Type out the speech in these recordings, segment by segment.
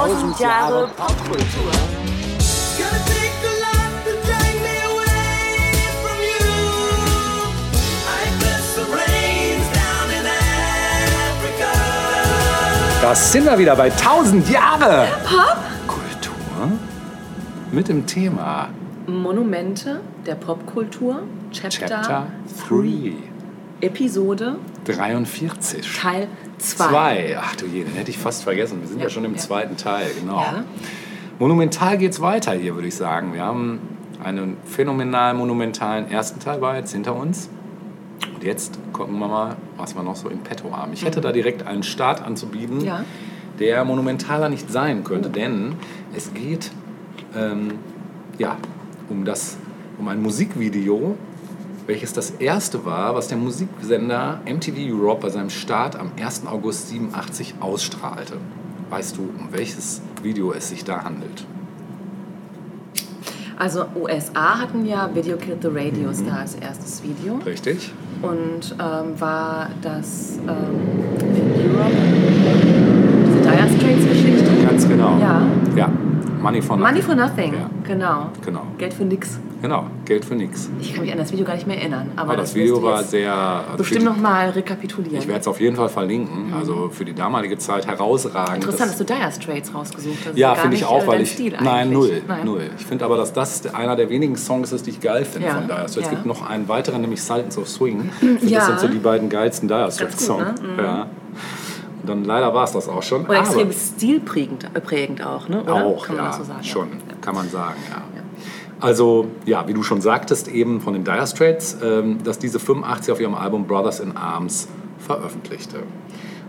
Tausend Jahre Popkultur. Das sind wir wieder bei 1000 Jahre Popkultur. Mit dem Thema Monumente der Popkultur, Chapter, Chapter 3, 3, Episode 43. Teil 2. Zwei. Ach du je, den hätte ich fast vergessen. Wir sind ja, Ja, schon im ja. zweiten Teil, genau. Ja. Monumental geht's weiter hier, würde ich sagen. Wir haben einen phänomenal monumentalen ersten Teil war jetzt hinter uns. Und jetzt gucken wir mal, was wir noch so im Petto haben. Ich hätte da direkt einen Start anzubieten, Mhm. Ja. der monumentaler nicht sein könnte, denn es geht ähm, ja, um, das, um ein Musikvideo, welches das erste war, was der Musiksender MTV Europe bei seinem Start am 1. August 87 ausstrahlte. Weißt du, um welches Video es sich da handelt? Also USA hatten ja Video Killed the Radio Star als erstes Video. Richtig? Und ähm, war das ähm, in Europe diese Dire Straits Geschichte? Ganz genau. Ja. Ja, Money for Nothing. Money for Nothing, Ja. genau. Genau. Geld für nix. Genau, Geld für nichts. Ich kann mich an das Video gar nicht mehr erinnern. Aber, Aber das das Video war sehr... also Bestimmt die- noch mal rekapitulieren. Ich werde es auf jeden Fall verlinken. Also für die damalige Zeit herausragend. Interessant, dass Das- du Dire Straits rausgesucht hast. Ja, finde ich auch, äh, weil ich. Stil nein, null, Nein. null. Ich finde aber, dass das einer der wenigen Songs ist, die ich geil finde Ja, von Dire Straits. Es ja. gibt noch einen weiteren, nämlich Sultans of Swing. Ja. Das sind so die beiden geilsten Dire Straits gut, Songs. ne? Ja. Und dann leider war es das auch schon. Und extrem stilprägend äh, prägend auch, ne? Oder? auch, Kann man ja, so sagen? schon, Ja. kann man sagen, ja. Also, ja, wie du schon sagtest, eben von den Dire Straits, ähm, dass diese 85 auf ihrem Album Brothers in Arms veröffentlichte.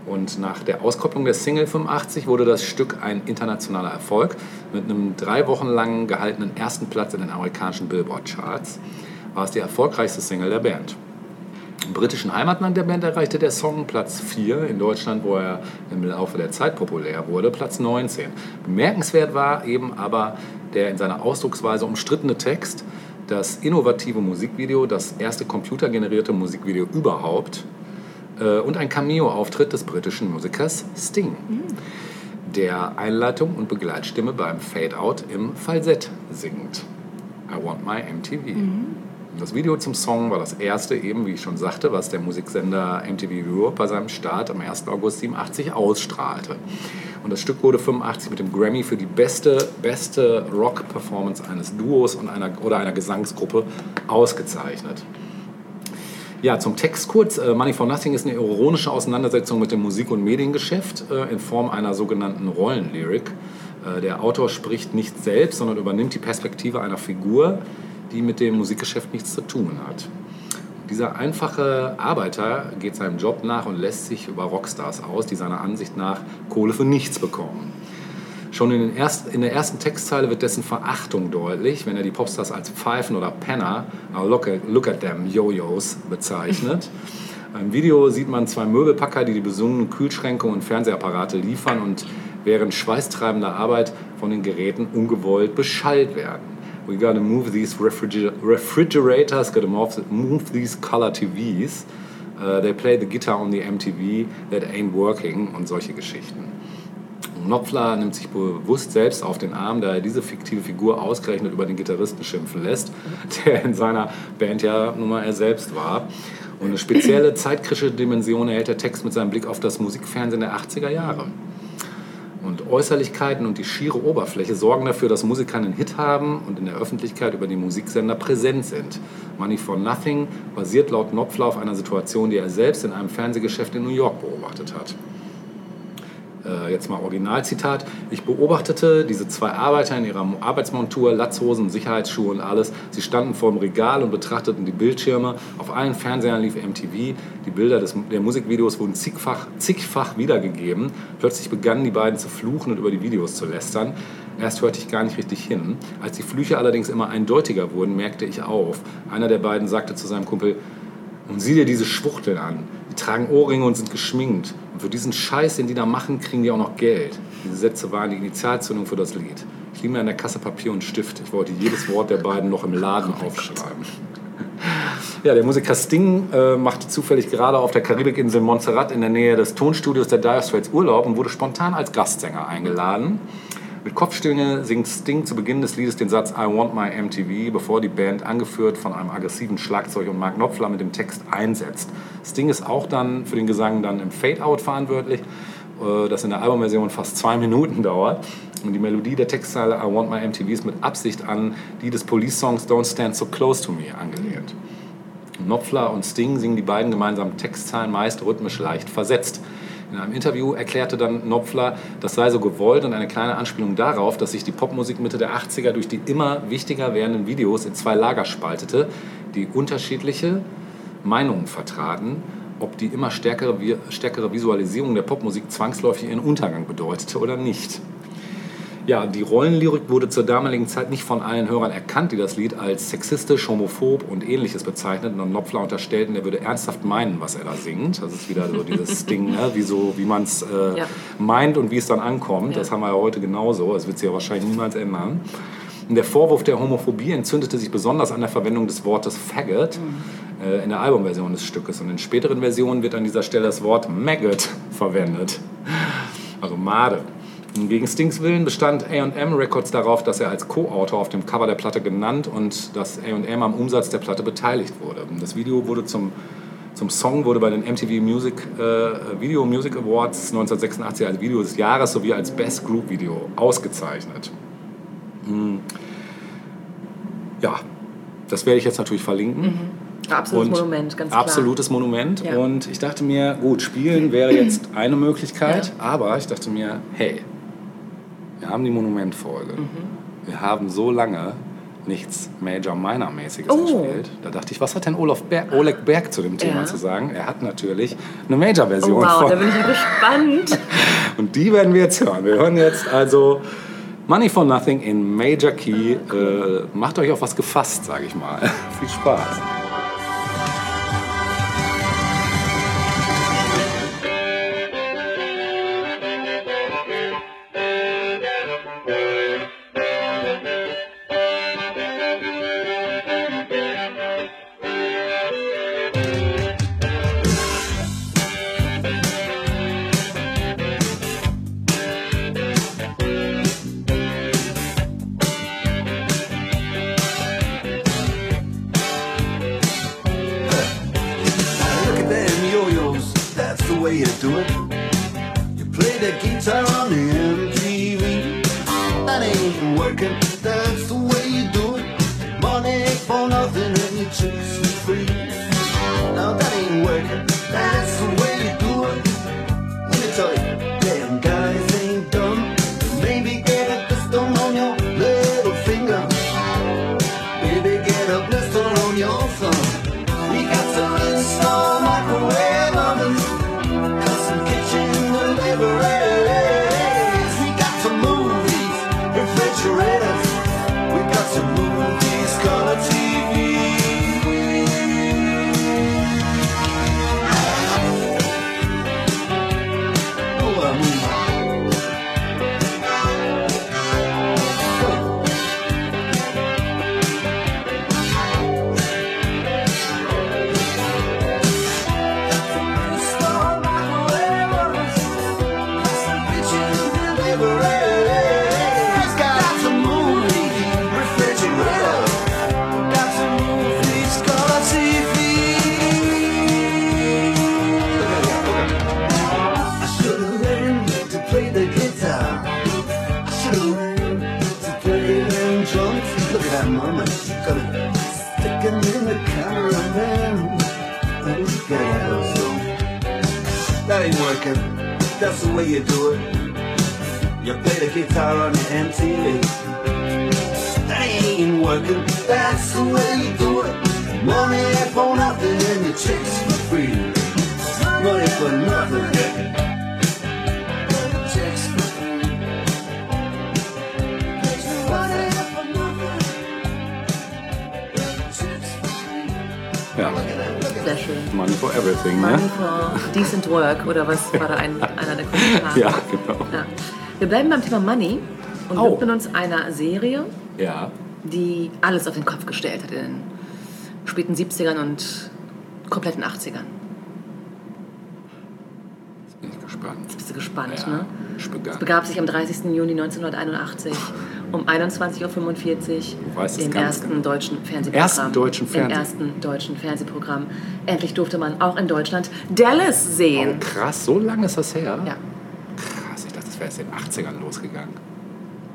Und nach der Auskopplung der Single 85 wurde das Stück ein internationaler Erfolg mit einem drei Wochen lang gehaltenen ersten Platz in den amerikanischen Billboard-Charts. War es die erfolgreichste Single der Band. Britischen Heimatland der Band erreichte der Song Platz 4, in Deutschland, wo er im Laufe der Zeit populär wurde, Platz 19. Bemerkenswert war eben aber der in seiner Ausdrucksweise umstrittene Text, das innovative Musikvideo, das erste computergenerierte Musikvideo überhaupt äh, und ein Cameo-Auftritt des britischen Musikers Sting, der Einleitung und Begleitstimme beim Fade-Out im Falsett singt. I want my MTV. Das Video zum Song war das erste, eben wie ich schon sagte, was der Musiksender MTV Europe bei seinem Start am 1. August 87 ausstrahlte. Und das Stück wurde 85 mit dem Grammy für die beste, beste Rock-Performance eines Duos und einer, oder einer Gesangsgruppe ausgezeichnet. Ja, zum Text kurz. Äh, Money for Nothing ist eine ironische Auseinandersetzung mit dem Musik- und Mediengeschäft äh, in Form einer sogenannten Rollenlyrik. Äh, Der Autor spricht nicht selbst, sondern übernimmt die Perspektive einer Figur, die mit dem Musikgeschäft nichts zu tun hat. Dieser einfache Arbeiter geht seinem Job nach und lässt sich über Rockstars aus, die seiner Ansicht nach Kohle für nichts bekommen. Schon in, den erst, in der ersten Textzeile wird dessen Verachtung deutlich, wenn er die Popstars als Pfeifen oder Penner, look at, look at them, Jojos, bezeichnet. Im Video sieht man zwei Möbelpacker, die die besungenen Kühlschränke und Fernsehapparate liefern und während schweißtreibender Arbeit von den Geräten ungewollt beschallt werden. We gotta move these refriger refrigerators, gotta move, move these color TVs. Uh, they play the guitar on the MTV that ain't working und solche Geschichten. Knopfler nimmt sich bewusst selbst auf den Arm, da er diese fiktive Figur ausgerechnet über den Gitarristen schimpfen lässt, der in seiner Band ja nun mal er selbst war. Und eine spezielle zeitkritische Dimension erhält der Text mit seinem Blick auf das Musikfernsehen der 80er Jahre. Und Äußerlichkeiten und die schiere Oberfläche sorgen dafür, dass Musiker einen Hit haben und in der Öffentlichkeit über die Musiksender präsent sind. Money for Nothing basiert laut Knopfler auf einer Situation, die er selbst in einem Fernsehgeschäft in New York beobachtet hat. Äh, jetzt mal Originalzitat. Ich beobachtete diese zwei Arbeiter in ihrer Arbeitsmontur, Latzhosen, Sicherheitsschuhe und alles. Sie standen vor dem Regal und betrachteten die Bildschirme. Auf allen Fernsehern lief MTV. Die Bilder des, der Musikvideos wurden zigfach, zigfach wiedergegeben. Plötzlich begannen die beiden zu fluchen und über die Videos zu lästern. Erst hörte ich gar nicht richtig hin. Als die Flüche allerdings immer eindeutiger wurden, merkte ich auf. Einer der beiden sagte zu seinem Kumpel, und sieh dir diese Schwuchteln an. Die tragen Ohrringe und sind geschminkt. Für diesen Scheiß, den die da machen, kriegen die auch noch Geld. Diese Sätze waren die Initialzündung für das Lied. Ich mir an der Kasse Papier und Stift. Ich wollte jedes Wort der beiden noch im Laden aufschreiben. Ja, der Musiker Sting äh, machte zufällig gerade auf der Karibikinsel Montserrat in der Nähe des Tonstudios der Dire Straits Urlaub und wurde spontan als Gastsänger eingeladen. Mit Kopfstimme singt Sting zu Beginn des Liedes den Satz I want my MTV, bevor die Band, angeführt von einem aggressiven Schlagzeug und Mark Knopfler, mit dem Text einsetzt. Sting ist auch dann für den Gesang dann im Fade-Out verantwortlich, äh, das in der Albumversion fast zwei Minuten dauert. Und die Melodie der Textzeile I want my MTV ist mit Absicht an die des Police-Songs Don't Stand So Close to Me angelehnt. Knopfler und Sting singen die beiden gemeinsamen Textzeilen meist rhythmisch leicht versetzt. In einem Interview erklärte dann Knopfler, das sei so gewollt und eine kleine Anspielung darauf, dass sich die Popmusik Mitte der 80er durch die immer wichtiger werdenden Videos in zwei Lager spaltete, die unterschiedliche Meinungen vertraten, ob die immer stärkere, stärkere Visualisierung der Popmusik zwangsläufig ihren Untergang bedeutete oder nicht. Ja, die Rollenlyrik wurde zur damaligen Zeit nicht von allen Hörern erkannt, die das Lied als sexistisch, homophob und ähnliches bezeichneten und Knopfler unterstellten, er würde ernsthaft meinen, was er da singt. Das ist wieder so dieses Ding, ne? wie, so, wie man es äh, Ja. meint und wie es dann ankommt. Ja. Das haben wir ja heute genauso. Das wird sich ja wahrscheinlich niemals ändern. Und der Vorwurf der Homophobie entzündete sich besonders an der Verwendung des Wortes Faggot äh, in der Albumversion des Stückes. Und in späteren Versionen wird an dieser Stelle das Wort Maggot verwendet. Also Made. Gegen Stings Willen bestand A&M Records darauf, dass er als Co-Autor auf dem Cover der Platte genannt und dass A&M am Umsatz der Platte beteiligt wurde. Das Video wurde zum, zum Song wurde bei den MTV Music, äh, Video Music Awards 1986 als Video des Jahres sowie als Best Group Video ausgezeichnet. Hm. Ja, das werde ich jetzt natürlich verlinken. Absolutes Und Monument, ganz klar. Absolutes Monument. Ja. Und ich dachte mir, gut, spielen wäre jetzt eine Möglichkeit, Ja. aber ich dachte mir, hey, wir haben die Monumentfolge. Mhm. Wir haben so lange nichts Major-Minor-mäßiges Oh. gespielt. Da dachte ich, was hat denn Olaf Ber Oleg Berg zu dem Thema Ja. zu sagen? Er hat natürlich eine Major-Version Oh, wow, von. da bin ich ja gespannt. Und die werden wir jetzt hören. Wir hören jetzt also Money for Nothing in Major Key. Äh, macht euch auf was gefasst, sage ich mal. Viel Spaß. For Everything, Money ne? for Decent Work oder was war da ein, einer der Kommentare? Ja, genau. Ja. Wir bleiben beim Thema Money und Oh. widmen uns einer Serie, Ja, die alles auf den Kopf gestellt hat in späten 70ern und kompletten 80ern. Jetzt bin ich gespannt. Bist du gespannt, Ja, ne? Es begab sich am 30. Juni 1981 um 21.45 Uhr weißt es im ersten genau. deutschen Fernsehprogramm. Ersten deutschen Im Fernseh- ersten deutschen Fernsehprogramm. Endlich durfte man auch in Deutschland Dallas Oh, sehen. krass, so lange ist das her? Ja, Krass, ich dachte, das wäre erst in den 80ern losgegangen.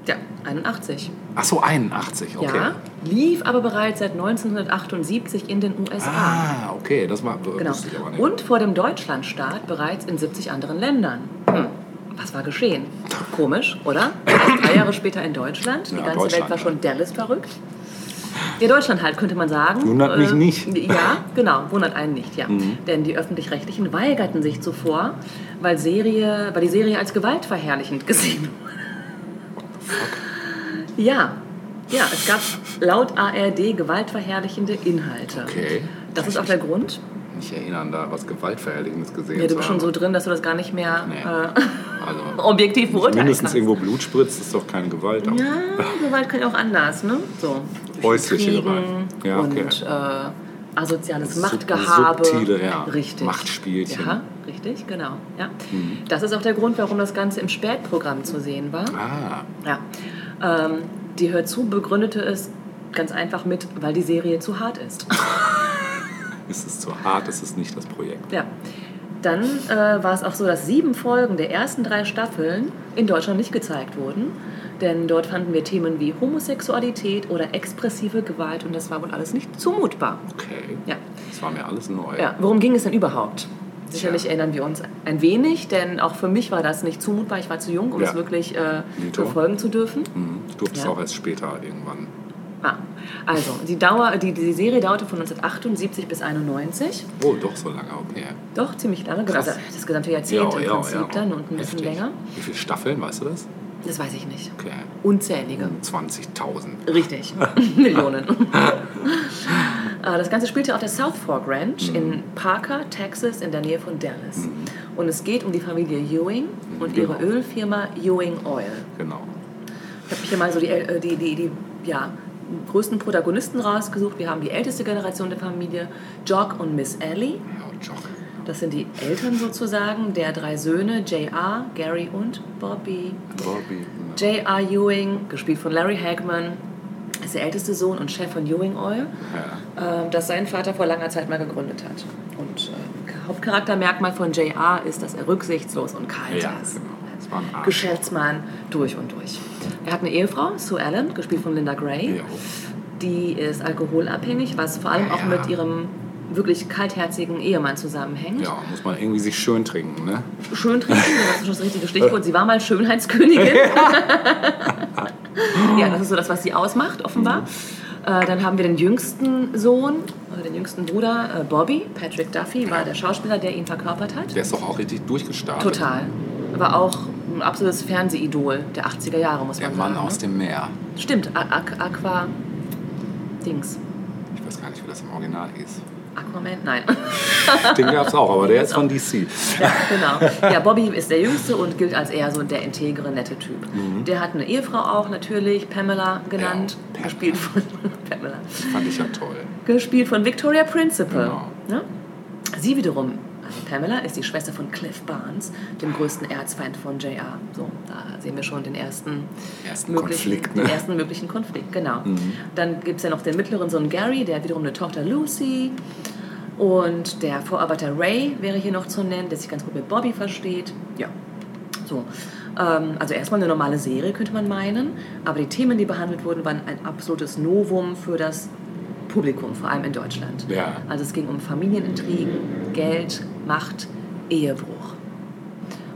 ja, 81. Ach so, 81, okay. Ja, lief aber bereits seit 1978 in den USA. Ah, okay, das war, Genau. wusste ich aber nicht. Und vor dem Deutschlandstart bereits in 70 anderen Ländern. Hm. Was war geschehen? Komisch, oder? Drei Jahre später in Deutschland. Die Ja, ganze Welt Deutschland, war ja. schon Dallas verrückt. Ja, Deutschland halt, könnte man sagen. Wundert mich nicht. Ja, genau, wundert einen nicht, ja. Mhm. Denn die Öffentlich-Rechtlichen weigerten sich zuvor, weil, Serie, weil die Serie als gewaltverherrlichend gesehen wurde. Ja, ja, es gab laut ARD gewaltverherrlichende Inhalte. Okay. Das ist auch der Grund, Nicht erinnern, da was Gewaltverherrlichendes gesehen Ja, du zu bist schon haben. so drin, dass du das gar nicht mehr Nee. äh, Also, objektiv beurteilen mindestens kannst. irgendwo Blut spritzt, ist doch keine Gewalt. aber- Ja, Gewalt kann ja auch anders, ne? So. Häusliche Gewalt. Ja, okay. Und äh, asoziales Sub- Machtgehabe. subtile, ja. Richtig. Machtspielchen. Ja, richtig, genau. Ja. Mhm. Das ist auch der Grund, warum das Ganze im Spätprogramm zu sehen war. Ah, Ja. Ähm, die Hör zu begründete es ganz einfach mit, weil die Serie zu hart ist. ist es zu hart, ist es nicht das Projekt. Ja. Dann äh, war es auch so, dass sieben Folgen der ersten drei Staffeln in Deutschland nicht gezeigt wurden. Denn dort fanden wir Themen wie Homosexualität oder expressive Gewalt und das war wohl alles nicht zumutbar. Okay. Ja. Das war mir alles neu. Ja, worum ging es denn überhaupt? Sicherlich Tja. erinnern wir uns ein wenig, denn auch für mich war das nicht zumutbar. Ich war zu jung, um Ja. es wirklich äh, verfolgen zu dürfen. Mhm. Ich durfte es Ja. auch erst später irgendwann. Ah, also, die, Dauer, die, die Serie dauerte von 1978 bis 91. Oh, doch so lange, okay. Doch, ziemlich lange. Krass. Also das gesamte Jahrzehnt im Prinzip dann und ein bisschen Heftig. länger. Wie viele Staffeln, weißt du das? Das weiß ich nicht. Okay. Unzählige. 20.000. Richtig. Millionen. Äh, Das Ganze spielte auf der South Fork Ranch in Parker, Texas, in der Nähe von Dallas. Und es geht um die Familie Ewing und ihre Genau. Ölfirma Ewing Oil. Genau. Ich habe hier mal so die, äh, die, die, die ja, größten Protagonisten rausgesucht. Wir haben die älteste Generation der Familie, Jock und Miss Ellie. Ja, und Jock. Das sind die Eltern sozusagen der drei Söhne, J.R., Gary und Bobby. Bobby. J.R. Ewing, gespielt von Larry Hagman, ist der älteste Sohn und Chef von Ewing Oil, Ja. äh, das sein Vater vor langer Zeit mal gegründet hat. Und äh, Hauptcharaktermerkmal von J.R. ist, dass er rücksichtslos und kalt Ja, ist. genau. Geschäftsmann durch und durch. Er hat eine Ehefrau, Sue Allen, gespielt von Linda Gray. Ja. Die ist alkoholabhängig, was vor allem auch Ja. mit ihrem wirklich kaltherzigen Ehemann zusammenhängt. ja, muss man irgendwie sich schön trinken, ne? Schön trinken, das ist schon das richtige Stichwort. Sie war mal Schönheitskönigin. ja, das ist so das, was sie ausmacht, offenbar. Äh, dann haben wir den jüngsten Sohn, äh, den jüngsten Bruder, äh, Bobby. Patrick Duffy war der Schauspieler, der ihn verkörpert hat. Der ist doch auch richtig durchgestartet. Total. War auch ein absolutes Fernsehidol der 80er Jahre, muss Der man Mann sagen. aus ne? dem Meer. Stimmt, A- Aqu- Aqua. Dings. Ich weiß gar nicht, wie das im Original hieß. Aquaman? Nein. Den gab es auch, aber der ist von DC. Ja, genau. Ja, Bobby ist der Jüngste und gilt als eher so der integre, nette Typ. Der hat eine Ehefrau auch, natürlich, Pamela genannt. Mhm. Ja, Pamela. gespielt von Pamela. Fand ich ja toll. Gespielt von Victoria Principal. Genau. Ne? Sie wiederum, Pamela, ist die Schwester von Cliff Barnes, dem größten Erzfeind von JR. So, da sehen wir schon den ersten, Ersten möglichen, Konflikt, ne? den ersten möglichen Konflikt. Genau. Mhm. Dann gibt es ja noch den mittleren Sohn Gary, der hat wiederum eine Tochter Lucy. Und der Vorarbeiter Ray wäre hier noch zu nennen, der sich ganz gut mit Bobby versteht. Ja, so. Ähm, also erstmal eine normale Serie, könnte man meinen. Aber die Themen, die behandelt wurden, waren ein absolutes Novum für das Publikum, vor allem in Deutschland. Ja. Also es ging um Familienintrigen, Geld, Macht, Ehebruch.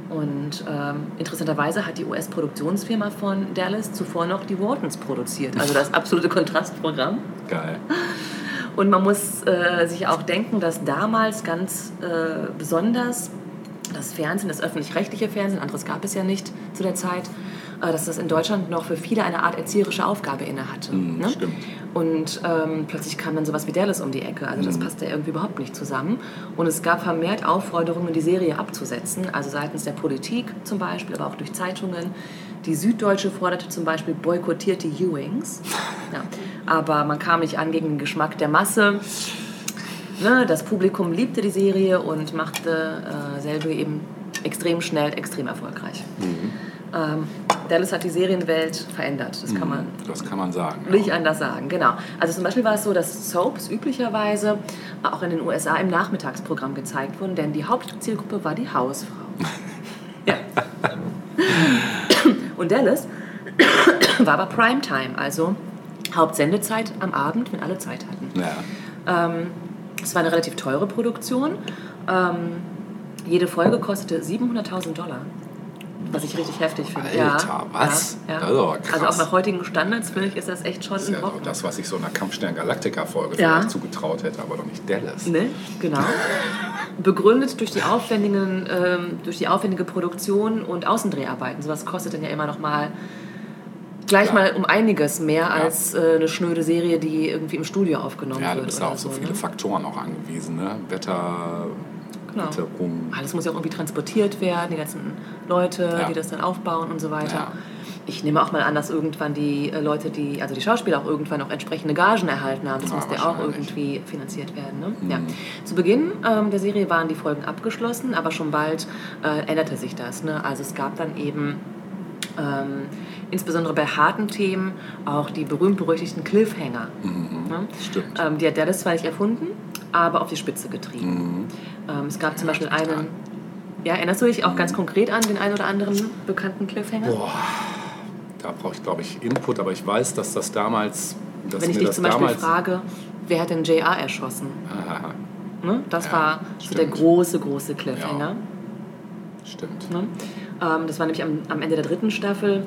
Und ähm, interessanterweise hat die US-Produktionsfirma von Dallas zuvor noch die Whartons produziert. Also das absolute Kontrastprogramm. Geil. Und man muss äh, sich auch denken, dass damals ganz äh, besonders das Fernsehen, das öffentlich-rechtliche Fernsehen, anderes gab es ja nicht zu der Zeit, dass das in Deutschland noch für viele eine Art erzieherische Aufgabe innehatte. Mhm, ne? stimmt. Und ähm, plötzlich kam dann sowas wie Dallas um die Ecke. Also das passte irgendwie überhaupt nicht zusammen. Und es gab vermehrt Aufforderungen, die Serie abzusetzen. Also seitens der Politik zum Beispiel, aber auch durch Zeitungen. Die Süddeutsche forderte zum Beispiel boykottierte Ewings. Ja. Aber man kam nicht an gegen den Geschmack der Masse. Ne, das Publikum liebte die Serie und machte äh, selbe eben extrem schnell, extrem erfolgreich. Ähm, Dallas hat die Serienwelt verändert. Das kann man Das kann man sagen. nicht anders sagen, genau. Also zum Beispiel war es so, dass Soaps üblicherweise auch in den USA im Nachmittagsprogramm gezeigt wurden, denn die Hauptzielgruppe war die Hausfrau. ja. Und Dallas war aber Primetime, also Hauptsendezeit am Abend, wenn alle Zeit hatten. Ja. Ähm, es war eine relativ teure Produktion. Ähm, jede Folge kostete 700.000 Dollar. Was ich richtig heftig finde. Alter, ja, was? Ja, ja. Krass. Also auch nach heutigen Standards finde ich, ist das echt schon Das ein ja Brocken. das, was ich so einer Kampfstern Galactica-Folge Ja. vielleicht zugetraut hätte, aber doch nicht Dallas. Ne? Genau. Begründet durch die, aufwendigen, ähm, durch die aufwendige Produktion und Außendreharbeiten. Sowas kostet dann ja immer noch mal gleich Ja. mal um einiges mehr als äh, eine schnöde Serie, die irgendwie im Studio aufgenommen Ja, wird. bist du oder auf so so, viele ne? Faktoren auch angewiesen. Ne? Wetter, Genau. Witterung. Alles muss ja auch irgendwie transportiert werden, die ganzen Leute, Ja. die das dann aufbauen und so weiter. Ja. Ich nehme auch mal an, dass irgendwann die äh, Leute, die, also die Schauspieler auch irgendwann auch entsprechende Gagen erhalten haben. Das Ja, musste ja auch irgendwie finanziert werden. Ne? Ja. Zu Beginn ähm, der Serie waren die Folgen abgeschlossen, aber schon bald äh, änderte sich das. Ne? Also es gab dann eben ähm, insbesondere bei harten Themen auch die berühmt-berüchtigten Cliffhanger. Ne? Stimmt. Ähm, die hat Dallas zwar nicht erfunden, aber auf die Spitze getrieben. Ähm, es gab zum Beispiel einen, ja, erinnerst du dich auch ganz konkret an den einen oder anderen bekannten Cliffhanger? Boah, da brauche ich, glaube ich, Input, aber ich weiß, dass das damals. Dass Wenn ich dich zum Beispiel frage, wer hat denn JR erschossen? Aha, Ne? Das Ja, war so der große, große Cliffhanger. stimmt. Ne? Ähm, das war nämlich am, am Ende der dritten Staffel.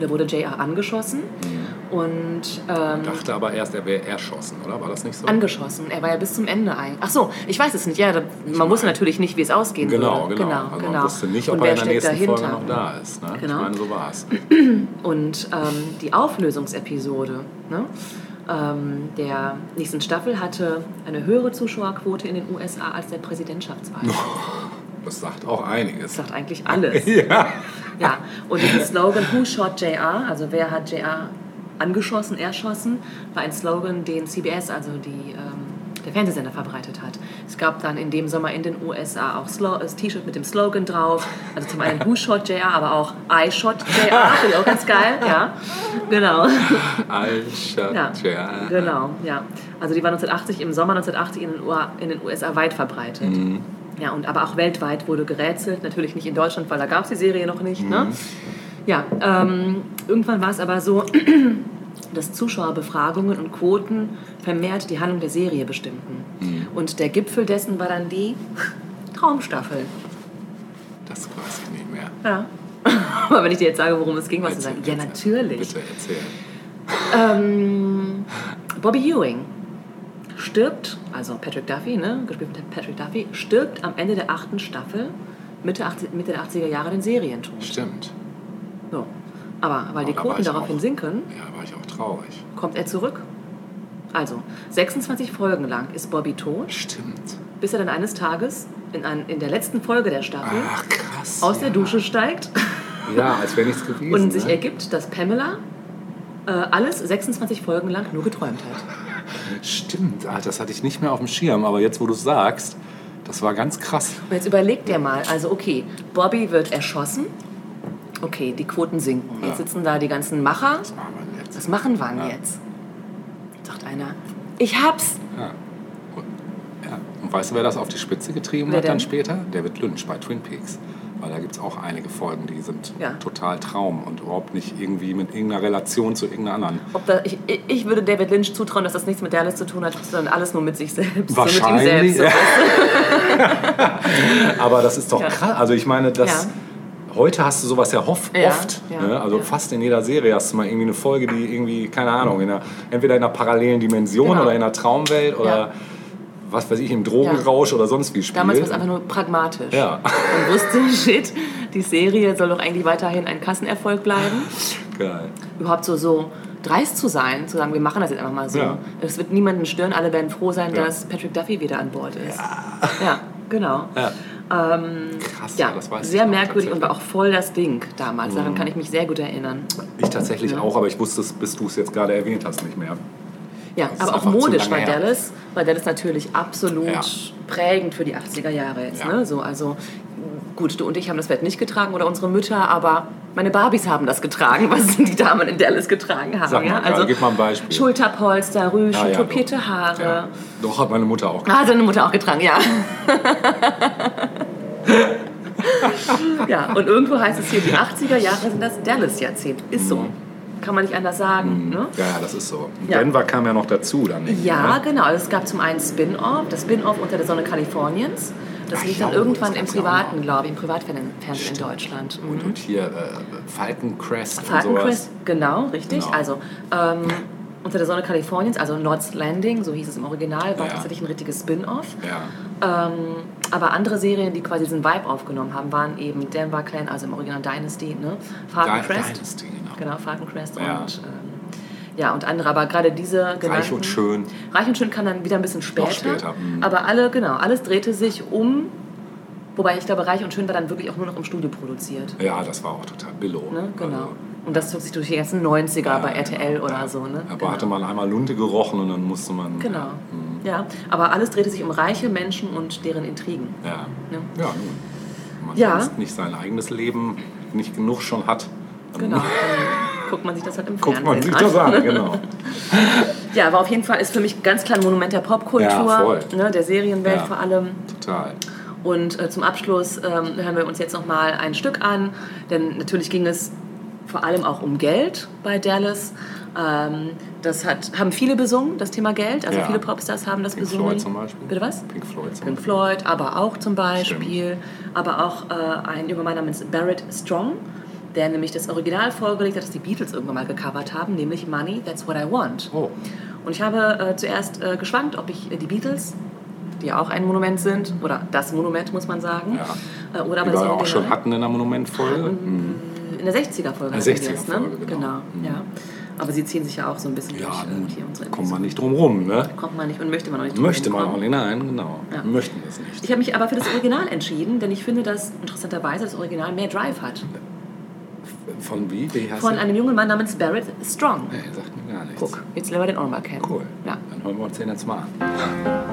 Da wurde JR angeschossen Mhm. und ähm, Dachte aber erst, er wäre erschossen, oder? War das nicht so? angeschossen. Er war ja bis zum Ende ein. Ach so, ich weiß es nicht. Ja, da, man wusste natürlich nicht, wie es ausgehen Genau, würde. genau. genau, also genau. man wusste nicht, ob Und er in der nächsten dahinter? Folge noch da ist. Ne? Genau. Ich meine, so war es. Und ähm, die Auflösungsepisode ne, ähm, der nächsten Staffel hatte eine höhere Zuschauerquote in den USA als der Präsidentschaftswahl. Das sagt auch einiges. Das sagt eigentlich alles. Ja. Ja, und der Slogan Who shot JR, also wer hat JR angeschossen, erschossen, war ein Slogan, den CBS, also die, ähm, der Fernsehsender, verbreitet hat. Es gab dann in dem Sommer in den USA auch Slo das T-Shirt mit dem Slogan drauf. Also zum einen Who shot JR, aber auch I shot JR, finde ich auch ganz geil. Ja, genau. Alter, Ja, ja. genau, ja. Also die war 1980 im Sommer 1980 in den, UA, in den USA weit verbreitet. Mhm. Ja, und aber auch weltweit wurde gerätselt. Natürlich nicht in Deutschland, weil da gab es die Serie noch nicht. Mhm. Ne? Ja, ähm, irgendwann war es aber so, dass Zuschauerbefragungen und Quoten vermehrt die Handlung der Serie bestimmten. Mhm. Und der Gipfel dessen war dann die Traumstaffel. Das weiß ich nicht mehr. Ja. aber wenn ich dir jetzt sage, worum es ging, was du sagen? Ja, natürlich. Bitte erzähl. Ähm, Bobby Ewing stirbt, also Patrick Duffy, ne, gespielt von Patrick Duffy, stirbt am Ende der achten Staffel, Mitte, 80, Mitte der 80er Jahre, den Serientod. Stimmt. So. Aber weil die Oh, da war Quoten ich daraufhin auch. sinken, Ja, war ich auch traurig. kommt er zurück. Also, 26 Folgen lang ist Bobby tot, Stimmt. bis er dann eines Tages in, ein, in der letzten Folge der Staffel Ach, krass. aus der ja. Dusche steigt Ja, als wäre nichts gewesen. und sich ne? ergibt, dass Pamela äh, alles 26 Folgen lang nur geträumt hat. Stimmt, ah, das hatte ich nicht mehr auf dem Schirm, aber jetzt, wo du es sagst, das war ganz krass. Und jetzt überlegt dir mal, also okay, Bobby wird erschossen. Okay, die Quoten sinken. Jetzt Ja. sitzen da die ganzen Macher. Was machen wir jetzt? Was machen wir Ja. jetzt? Sagt einer, ich hab's. Ja. Und, ja. Und weißt du, wer das auf die Spitze getrieben Wer hat dann denn? später? David Lynch bei Twin Peaks. Weil da gibt es auch einige Folgen, die sind Ja. total Traum und überhaupt nicht irgendwie mit irgendeiner Relation zu irgendeiner anderen. Ob da, ich, ich- würde David Lynch zutrauen, dass das nichts mit Dallas zu tun hat, sondern alles nur mit sich selbst. Wahrscheinlich. So mit ihm selbst. Aber das ist doch Ja. krass. Also ich meine, das, heute hast du sowas ja hoff, Ja, oft. ja, ne? Also ja. fast in jeder Serie hast du mal irgendwie eine Folge, die irgendwie, keine Ahnung, in einer, entweder in einer parallelen Dimension Genau. oder in einer Traumwelt oder Ja. Was weiß ich, im Drogenrausch oder sonst wie spielt. Damals war es einfach nur pragmatisch. Ja. Und wusste, shit, die Serie soll doch eigentlich weiterhin ein Kassenerfolg bleiben. Geil. Überhaupt so, so dreist zu sein, zu sagen, wir machen das jetzt einfach mal so. Ja. Es wird niemanden stören, alle werden froh sein, Ja. dass Patrick Duffy wieder an Bord ist. Ja, genau. Ja. Ähm, Krass, ja, das weiß ich sehr noch merkwürdig und war auch voll das Ding damals. Mhm. Daran kann ich mich sehr gut erinnern. Ich tatsächlich auch, aber ich wusste es, bis du es jetzt gerade erwähnt hast, nicht mehr. Ja, Das aber auch modisch war. Dallas, war Dallas natürlich absolut Ja. prägend für die 80er Jahre jetzt. Ja. Ne? So, also gut, du und ich haben das vielleicht nicht getragen oder unsere Mütter, aber meine Barbies haben das getragen, was die Damen in Dallas getragen haben. Sag mal, ja? Also gib mal ein Beispiel. Schulterpolster, Rüschen, Ja, topierte doch. Haare. Doch, hat meine Mutter auch. Ah, seine Mutter auch getragen, ja. ja, und irgendwo heißt es hier, die 80er Jahre sind das Dallas-Jahrzehnt. Ist so. Kann man nicht anders sagen. Ne? Ja, das ist so. Ja. Denver kam ja noch dazu dann. Ja, ne? genau. Also Es gab zum einen Spin-Off, das Spin-Off unter der Sonne Kaliforniens. Das Ach lief ja, dann irgendwann im Privaten, glaube ich, im Privatfernsehen in Deutschland. Mhm. Und, und hier äh, Falcon Crest Falcon. Crest, genau, richtig. Genau. Also ähm, unter der Sonne Kaliforniens, also Knots Landing, so hieß es im Original, war Ja. tatsächlich ein richtiges Spin-Off. Ja. Ähm, aber andere Serien, die quasi diesen Vibe aufgenommen haben, waren eben Denver Clan, also im Original Dynasty, ne? Falcon Di- Crest. Dynasty, genau. Genau, Falcon Crest Ja. und ähm, ja, und andere, aber gerade diese genannten, Reich und schön. Reich und Schön kam dann wieder ein bisschen später. später, mhm. Aber alle, genau, alles drehte sich um. Wobei ich glaube, Reich und Schön war dann wirklich auch nur noch im Studio produziert. Ja, das war auch total billow. Ne? Genau. Also, Und das zog sich durch die ganzen 90er ja, bei RTL genau, oder ja. so. Ne? Aber genau. hatte man einmal Lunte gerochen und dann musste man. Genau. Ja, mhm. Ja, aber alles drehte sich um reiche Menschen und deren Intrigen. ja. Ne? ja nun. Wenn man Ja. sonst nicht sein eigenes Leben nicht genug schon hat, Genau. Guckt man sich das halt im guckt man Fernsehen sich das an. Genau. Ja, aber auf jeden Fall ist für mich ganz klar ein Monument der Popkultur, Ja, ne, der Serienwelt Ja. vor allem. Total. Und äh, zum Abschluss ähm, hören wir uns jetzt noch mal ein Stück an, denn natürlich ging es vor allem auch um Geld bei Dallas. Ähm, das hat, haben viele besungen, das Thema Geld. Also Ja. viele Popstars haben das Pink besungen. Floyd zum Beispiel. Bitte was? Pink Floyd zum Pink Floyd, aber auch zum Beispiel, aber auch äh, ein junger Mann namens Barrett Strong, der nämlich das Original vorgelegt hat, das die Beatles irgendwann mal gecovert haben, nämlich Money, That's What I Want. Oh. Und ich habe äh, zuerst äh, geschwankt, ob ich äh, die Beatles, die ja auch ein Monument sind, oder das Monument, muss man sagen, Ja. äh, oder aber Die wir auch schon hatten in der Monumentfolge. Mhm. In der 60er-Folge. In der 60er-Folge, genau. genau. Ja. Aber sie ziehen sich ja auch so ein bisschen Ja, durch äh, hier unsere kommt man nicht drum rum, ne? Kommt man nicht und möchte man auch nicht. drum Möchte man auch nicht, nein, genau. Ja. Möchten das nicht. Ich habe mich aber für das Original entschieden, denn ich finde, dass interessanterweise das Original mehr Drive hat. Von wie? Wie Von einem jungen Mann namens Barrett Strong. Nee, sagt mir gar nichts. Guck, jetzt lernen wir den auch mal kennen. Cool. Ja. Dann hören wir uns den jetzt mal an.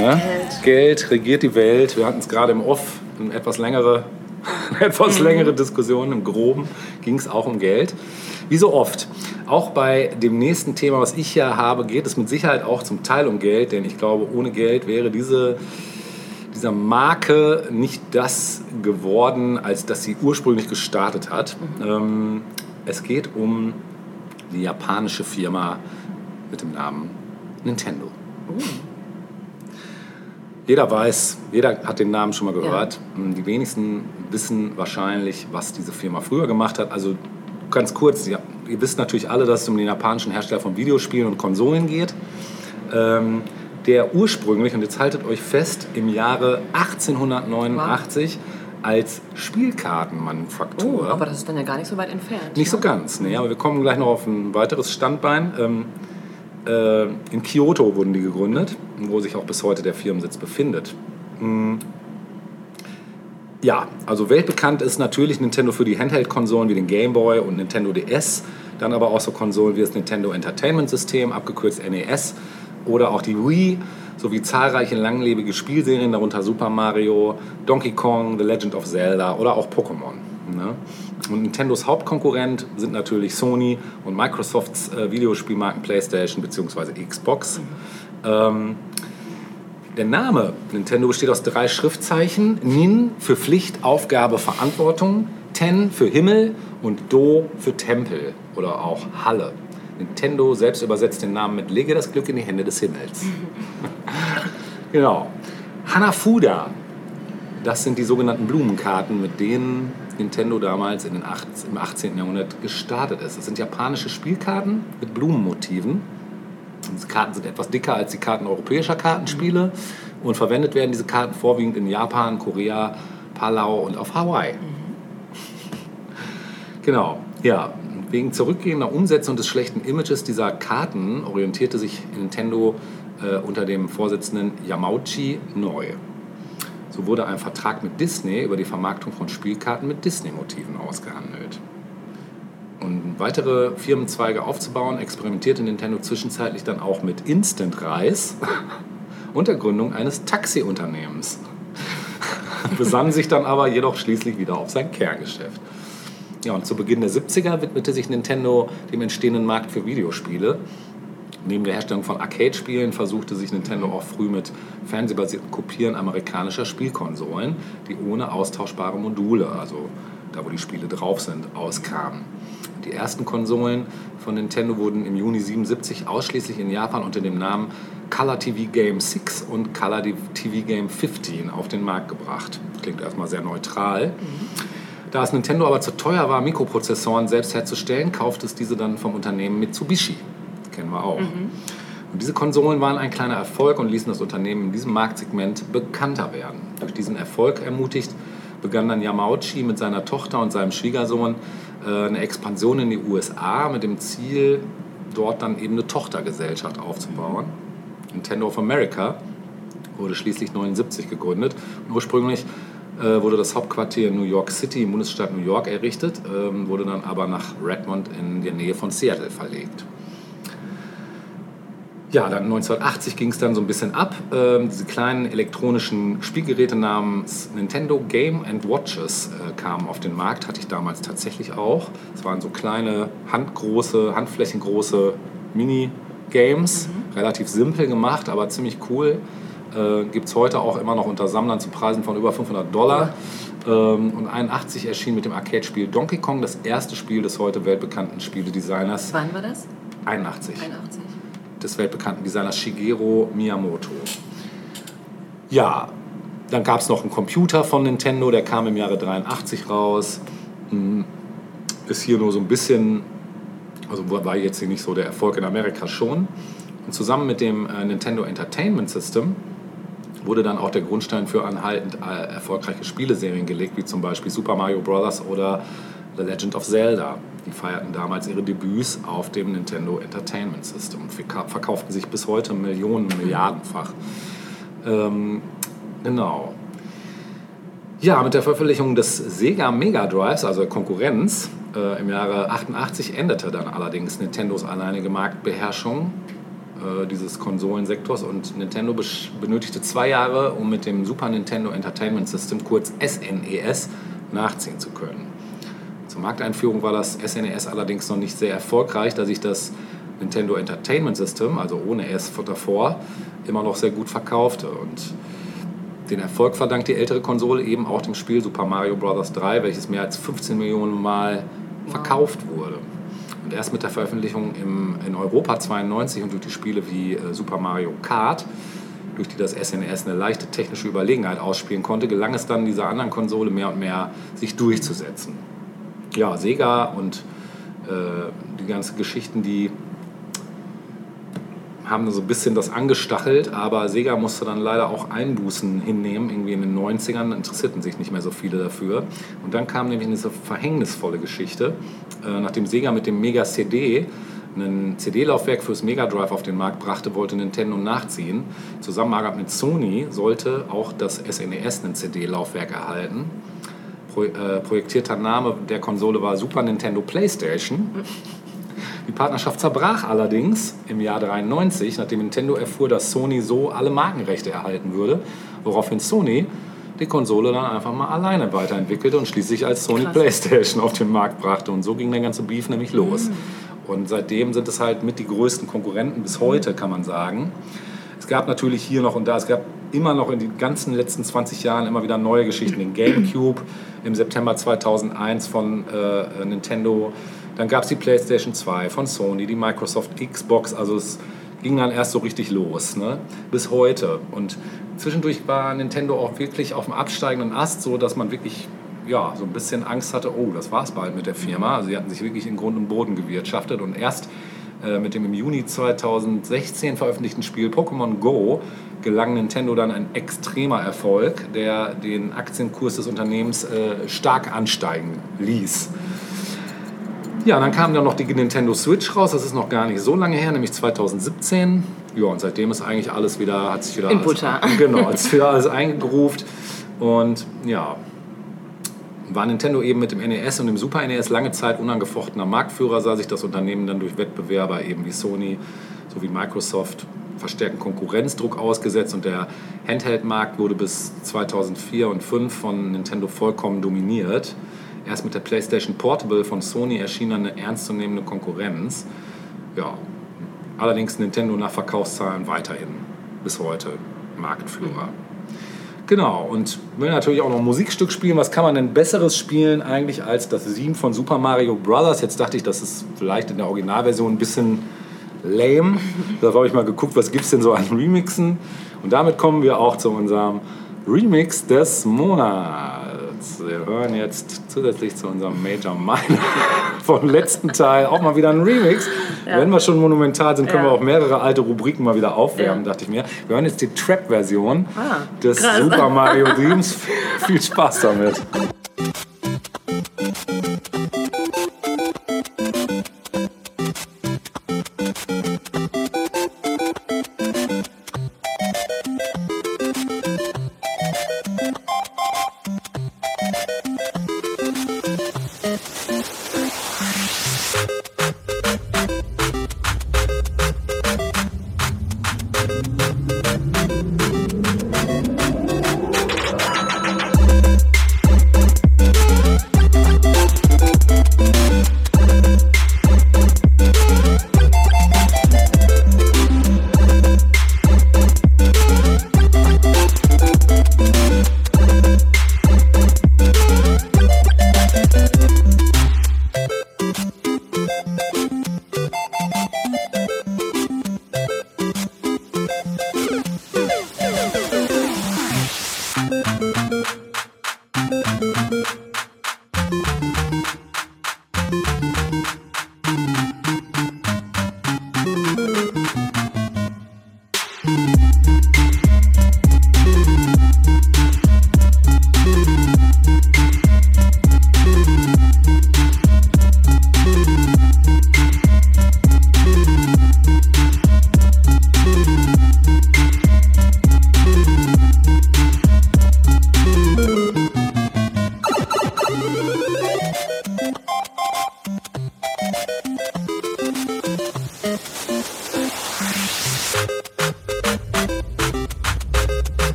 Ne? Geld. Geld regiert die Welt. Wir hatten es gerade im Off, eine etwas längere, eine etwas längere Diskussion. Im Groben ging es auch um Geld. Wie so oft. Auch bei dem nächsten Thema, was ich hier habe, geht es mit Sicherheit auch zum Teil um Geld, denn ich glaube, ohne Geld wäre diese, dieser Marke nicht das geworden, als dass sie ursprünglich gestartet hat. Ähm, es geht um die japanische Firma mit dem Namen Nintendo. Jeder weiß, jeder hat den Namen schon mal gehört. Die wenigsten wissen wahrscheinlich, was diese Firma früher gemacht hat. Also ganz kurz, ja, ihr wisst natürlich alle, dass es um den japanischen Hersteller von Videospielen und Konsolen geht. Ähm, der ursprünglich, und jetzt haltet euch fest, im Jahre 1889 als Spielkartenmanufaktur. Oh, aber das ist dann ja gar nicht so weit entfernt. Nicht so ne? ganz, nee, aber wir kommen gleich noch auf ein weiteres Standbein. Ähm, äh, in Kyoto wurden die gegründet, wo sich auch bis heute der Firmensitz befindet. Mm. Ja, also weltbekannt ist natürlich Nintendo für die Handheld-Konsolen wie den Game Boy und Nintendo DS, dann aber auch so Konsolen wie das Nintendo Entertainment System, abgekürzt NES, oder auch die Wii, sowie zahlreiche langlebige Spielserien, darunter Super Mario, Donkey Kong, The Legend of Zelda oder auch Pokémon. Ne? Und Nintendos Hauptkonkurrent sind natürlich Sony und Microsofts äh, Videospielmarken PlayStation bzw. Xbox. Ähm, der Name Nintendo besteht aus drei Schriftzeichen. Nin für Pflicht, Aufgabe, Verantwortung. Ten für Himmel und Do für Tempel oder auch Halle. Nintendo selbst übersetzt den Namen mit Lege das Glück in die Hände des Himmels. genau. Hanafuda, das sind die sogenannten Blumenkarten, mit denen Nintendo damals in den 18, im 18. Jahrhundert gestartet ist. Das sind japanische Spielkarten mit Blumenmotiven. Diese Karten sind etwas dicker als die Karten europäischer Kartenspiele und verwendet werden diese Karten vorwiegend in Japan, Korea, Palau und auf Hawaii. Genau, ja. Wegen zurückgehender Umsätze und des schlechten Images dieser Karten orientierte sich Nintendo äh, unter dem Vorsitzenden Yamauchi neu. So wurde ein Vertrag mit Disney über die Vermarktung von Spielkarten mit Disney-Motiven ausgehandelt. Und weitere Firmenzweige aufzubauen, experimentierte Nintendo zwischenzeitlich dann auch mit Instant-Reis und der Gründung eines Taxiunternehmens. Besann sich dann aber jedoch schließlich wieder auf sein Kerngeschäft. Ja, und zu Beginn der 70er widmete sich Nintendo dem entstehenden Markt für Videospiele. Neben der Herstellung von Arcade-Spielen versuchte sich Nintendo auch früh mit fernsehbasierten Kopieren amerikanischer Spielkonsolen, die ohne austauschbare Module, also da wo die Spiele drauf sind, auskamen. Die ersten Konsolen von Nintendo wurden im Juni 77 ausschließlich in Japan unter dem Namen Color TV Game 6 und Color TV Game 15 auf den Markt gebracht. Klingt erstmal sehr neutral. Da es Nintendo aber zu teuer war, Mikroprozessoren selbst herzustellen, kaufte es diese dann vom Unternehmen Mitsubishi. Kennen wir auch. Und diese Konsolen waren ein kleiner Erfolg und ließen das Unternehmen in diesem Marktsegment bekannter werden. Durch diesen Erfolg ermutigt, begann dann Yamauchi mit seiner Tochter und seinem Schwiegersohn äh, eine Expansion in die USA mit dem Ziel, dort dann eben eine Tochtergesellschaft aufzubauen. Nintendo of America wurde schließlich 79 gegründet. Und ursprünglich äh, wurde das Hauptquartier in New York City im Bundesstaat New York errichtet, ähm, wurde dann aber nach Redmond in der Nähe von Seattle verlegt. Ja, dann 1980 ging es dann so ein bisschen ab. Ähm, diese kleinen elektronischen Spielgeräte namens Nintendo Game and Watches äh, kamen auf den Markt, hatte ich damals tatsächlich auch. Es waren so kleine, handgroße, handflächengroße Mini-Games, relativ simpel gemacht, aber ziemlich cool. Äh, Gibt es heute auch immer noch unter Sammlern zu Preisen von über 500 Dollar. Ähm, und 81 erschien mit dem Arcade-Spiel Donkey Kong das erste Spiel des heute weltbekannten Spieledesigners Wann war das? 81 81. des weltbekannten Designers Shigeru Miyamoto. Ja, dann gab es noch einen Computer von Nintendo, der kam im Jahre 83 raus. Hm, Ist hier nur so ein bisschen, also war jetzt hier nicht so der Erfolg in Amerika schon. Und zusammen mit dem äh, Nintendo Entertainment System wurde dann auch der Grundstein für anhaltend äh, erfolgreiche Spieleserien gelegt, wie zum Beispiel Super Mario Bros. oder The Legend of Zelda. Die feierten damals ihre Debüts auf dem Nintendo Entertainment System und verka- verkauften sich bis heute Millionen, Milliardenfach. Ähm, genau. Ja, mit der Veröffentlichung des Sega Mega Drives, also Konkurrenz, äh, im Jahre 88 endete dann allerdings Nintendos alleinige Marktbeherrschung äh, dieses Konsolensektors und Nintendo benötigte zwei Jahre, um mit dem Super Nintendo Entertainment System, kurz SNES, nachziehen zu können. Zur Markteinführung war das SNES allerdings noch nicht sehr erfolgreich, da sich das Nintendo Entertainment System, also ohne S davor, immer noch sehr gut verkaufte. Und den Erfolg verdankt die ältere Konsole eben auch dem Spiel Super Mario Bros. 3, welches mehr als 15 Millionen Mal verkauft wurde. Und erst mit der Veröffentlichung im, in Europa 92 und durch die Spiele wie äh, Super Mario Kart, durch die das SNES eine leichte technische Überlegenheit ausspielen konnte, gelang es dann dieser anderen Konsole mehr und mehr, sich durchzusetzen. Ja, Sega und äh, die ganzen Geschichten, die haben so ein bisschen das angestachelt, aber Sega musste dann leider auch Einbußen hinnehmen. Irgendwie in den 90ern interessierten sich nicht mehr so viele dafür. Und dann kam nämlich diese verhängnisvolle Geschichte, äh, nachdem Sega mit dem Mega CD ein CD-Laufwerk fürs Mega Drive auf den Markt brachte, wollte Nintendo nachziehen. Zusammenarbeit mit Sony sollte auch das SNES ein CD-Laufwerk erhalten. Pro, äh, projektierter Name der Konsole war Super Nintendo PlayStation. Die Partnerschaft zerbrach allerdings im Jahr 93, nachdem Nintendo erfuhr, dass Sony so alle Markenrechte erhalten würde, woraufhin Sony die Konsole dann einfach mal alleine weiterentwickelte und schließlich als Sony Krass. PlayStation auf den Markt brachte. Und so ging der ganze Beef nämlich los. Und seitdem sind es halt mit die größten Konkurrenten bis heute, kann man sagen. Es gab natürlich hier noch und da, es gab immer noch in den ganzen letzten 20 Jahren immer wieder neue Geschichten. Den GameCube im September 2001 von äh, Nintendo. Dann gab es die PlayStation 2 von Sony, die Microsoft Xbox. Also es ging dann erst so richtig los, ne? bis heute. Und zwischendurch war Nintendo auch wirklich auf dem absteigenden Ast, so dass man wirklich ja, so ein bisschen Angst hatte, oh, das war's bald mit der Firma. Also sie hatten sich wirklich in Grund und Boden gewirtschaftet und erst äh, mit dem im Juni 2016 veröffentlichten Spiel Pokémon Go gelang Nintendo dann ein extremer Erfolg, der den Aktienkurs des Unternehmens äh, stark ansteigen ließ. Ja, dann kam dann noch die Nintendo Switch raus, das ist noch gar nicht so lange her, nämlich 2017. Ja, und seitdem ist eigentlich alles wieder, hat sich wieder In alles, Butter. Genau, hat sich wieder alles eingegruft. Und ja, war Nintendo eben mit dem NES und dem Super NES lange Zeit unangefochtener Marktführer, sah sich das Unternehmen dann durch Wettbewerber eben wie Sony sowie Microsoft verstärkten Konkurrenzdruck ausgesetzt und der Handheld-Markt wurde bis 2004 und 2005 von Nintendo vollkommen dominiert. Erst mit der PlayStation Portable von Sony erschien dann eine ernstzunehmende Konkurrenz. Ja, allerdings Nintendo nach Verkaufszahlen weiterhin bis heute Marktführer. Genau, und will natürlich auch noch ein Musikstück spielen. Was kann man denn Besseres spielen eigentlich als das Theme von Super Mario Bros.? Jetzt dachte ich, das ist vielleicht in der Originalversion ein bisschen lame. Da habe ich mal geguckt, was gibt es denn so an Remixen. Und damit kommen wir auch zu unserem Remix des Monats. Wir hören jetzt zusätzlich zu unserem Major Minor vom letzten Teil auch mal wieder einen Remix. Wenn wir schon monumental sind, können Ja. wir auch mehrere alte Rubriken mal wieder aufwärmen, Ja. dachte ich mir. Wir hören jetzt die Trap-Version Ah, des krass. Super Mario Themes. Viel Spaß damit.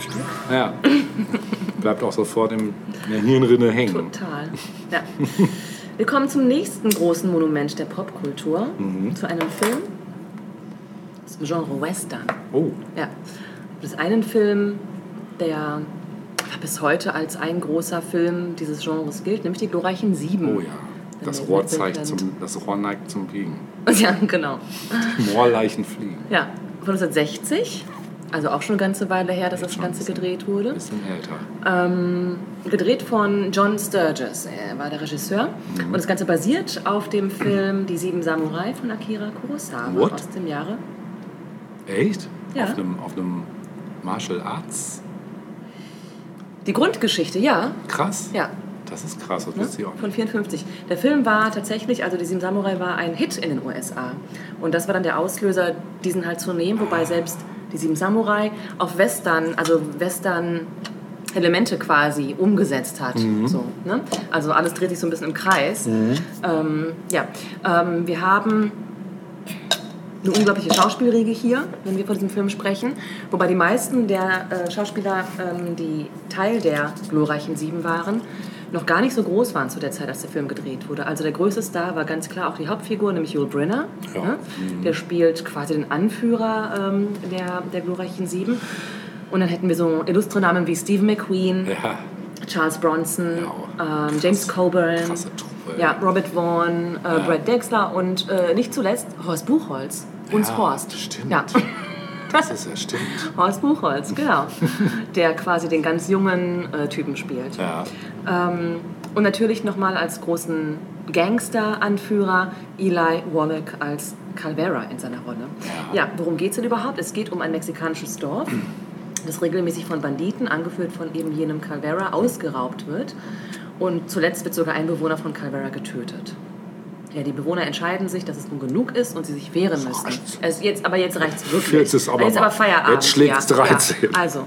Trap-Stück. Ja. Bleibt auch sofort im, in der Hirnrinne hängen. Total. Ja. Wir kommen zum nächsten großen Monument der Popkultur, Mhm. zu einem Film dem Genre Western. Oh, Ja. Das ist einen Film, der bis heute als ein großer Film dieses Genres gilt, nämlich die glorreichen Sieben. oh ja. Das Rohr, zeigt zum, das Rohr neigt zum Biegen. Ja, genau. Moorleichen fliegen. Ja, von 1960, also auch schon eine ganze Weile her, dass das Ganze gedreht wurde. Bisschen älter. Ähm, gedreht von John Sturges, er war der Regisseur. Mhm. Und das Ganze basiert auf dem Film Die Sieben Samurai von Akira Kurosawa What? aus dem Jahre. Echt? Ja. Auf einem, auf einem Martial Arts? Die Grundgeschichte, ja, Krass. ja. Das ist krass, das Ne? wusste ich auch Von nicht. 54. Der Film war tatsächlich, also die Sieben Samurai war ein Hit in den USA. Und das war dann der Auslöser, diesen halt zu nehmen, wobei selbst die Sieben Samurai auf Western, also Western Elemente quasi umgesetzt hat. So, ne? Also alles dreht sich so ein bisschen im Kreis. Ähm, ja, ähm, wir haben eine unglaubliche Schauspielriege hier, wenn wir von diesem Film sprechen. Wobei die meisten der äh, Schauspieler, ähm, die Teil der glorreichen Sieben waren, noch gar nicht so groß waren zu der Zeit, als der Film gedreht wurde. Also der größte Star war ganz klar auch die Hauptfigur, nämlich Yul Brynner. Ja. Ne? Der spielt quasi den Anführer ähm, der, der glorreichen Sieben. Und dann hätten wir so illustre Namen wie Steve McQueen, Ja, Charles Bronson, Ja. ähm, James Coburn, Truppe. ja, Robert Vaughn, äh, Brad Dexler und äh, nicht zuletzt Horst Buchholz. Uns Horst. stimmt. Ja, Das ist ja stimmt. Horst Buchholz, genau. Der quasi den ganz jungen äh, Typen spielt. Ja. Ähm, und natürlich nochmal als großen Gangster-Anführer Eli Wallach als Calvera in seiner Rolle. Ja, worum geht es denn überhaupt? Es geht um ein mexikanisches Dorf, das regelmäßig von Banditen, angeführt von eben jenem Calvera, ausgeraubt wird. Und zuletzt wird sogar ein Bewohner von Calvera getötet. Ja, die Bewohner entscheiden sich, dass es nun genug ist und sie sich wehren müssen. Es jetzt, aber jetzt reicht es wirklich. Jetzt ist aber jetzt aber Feierabend. jetzt schlägt's ja. 13. Ja, also.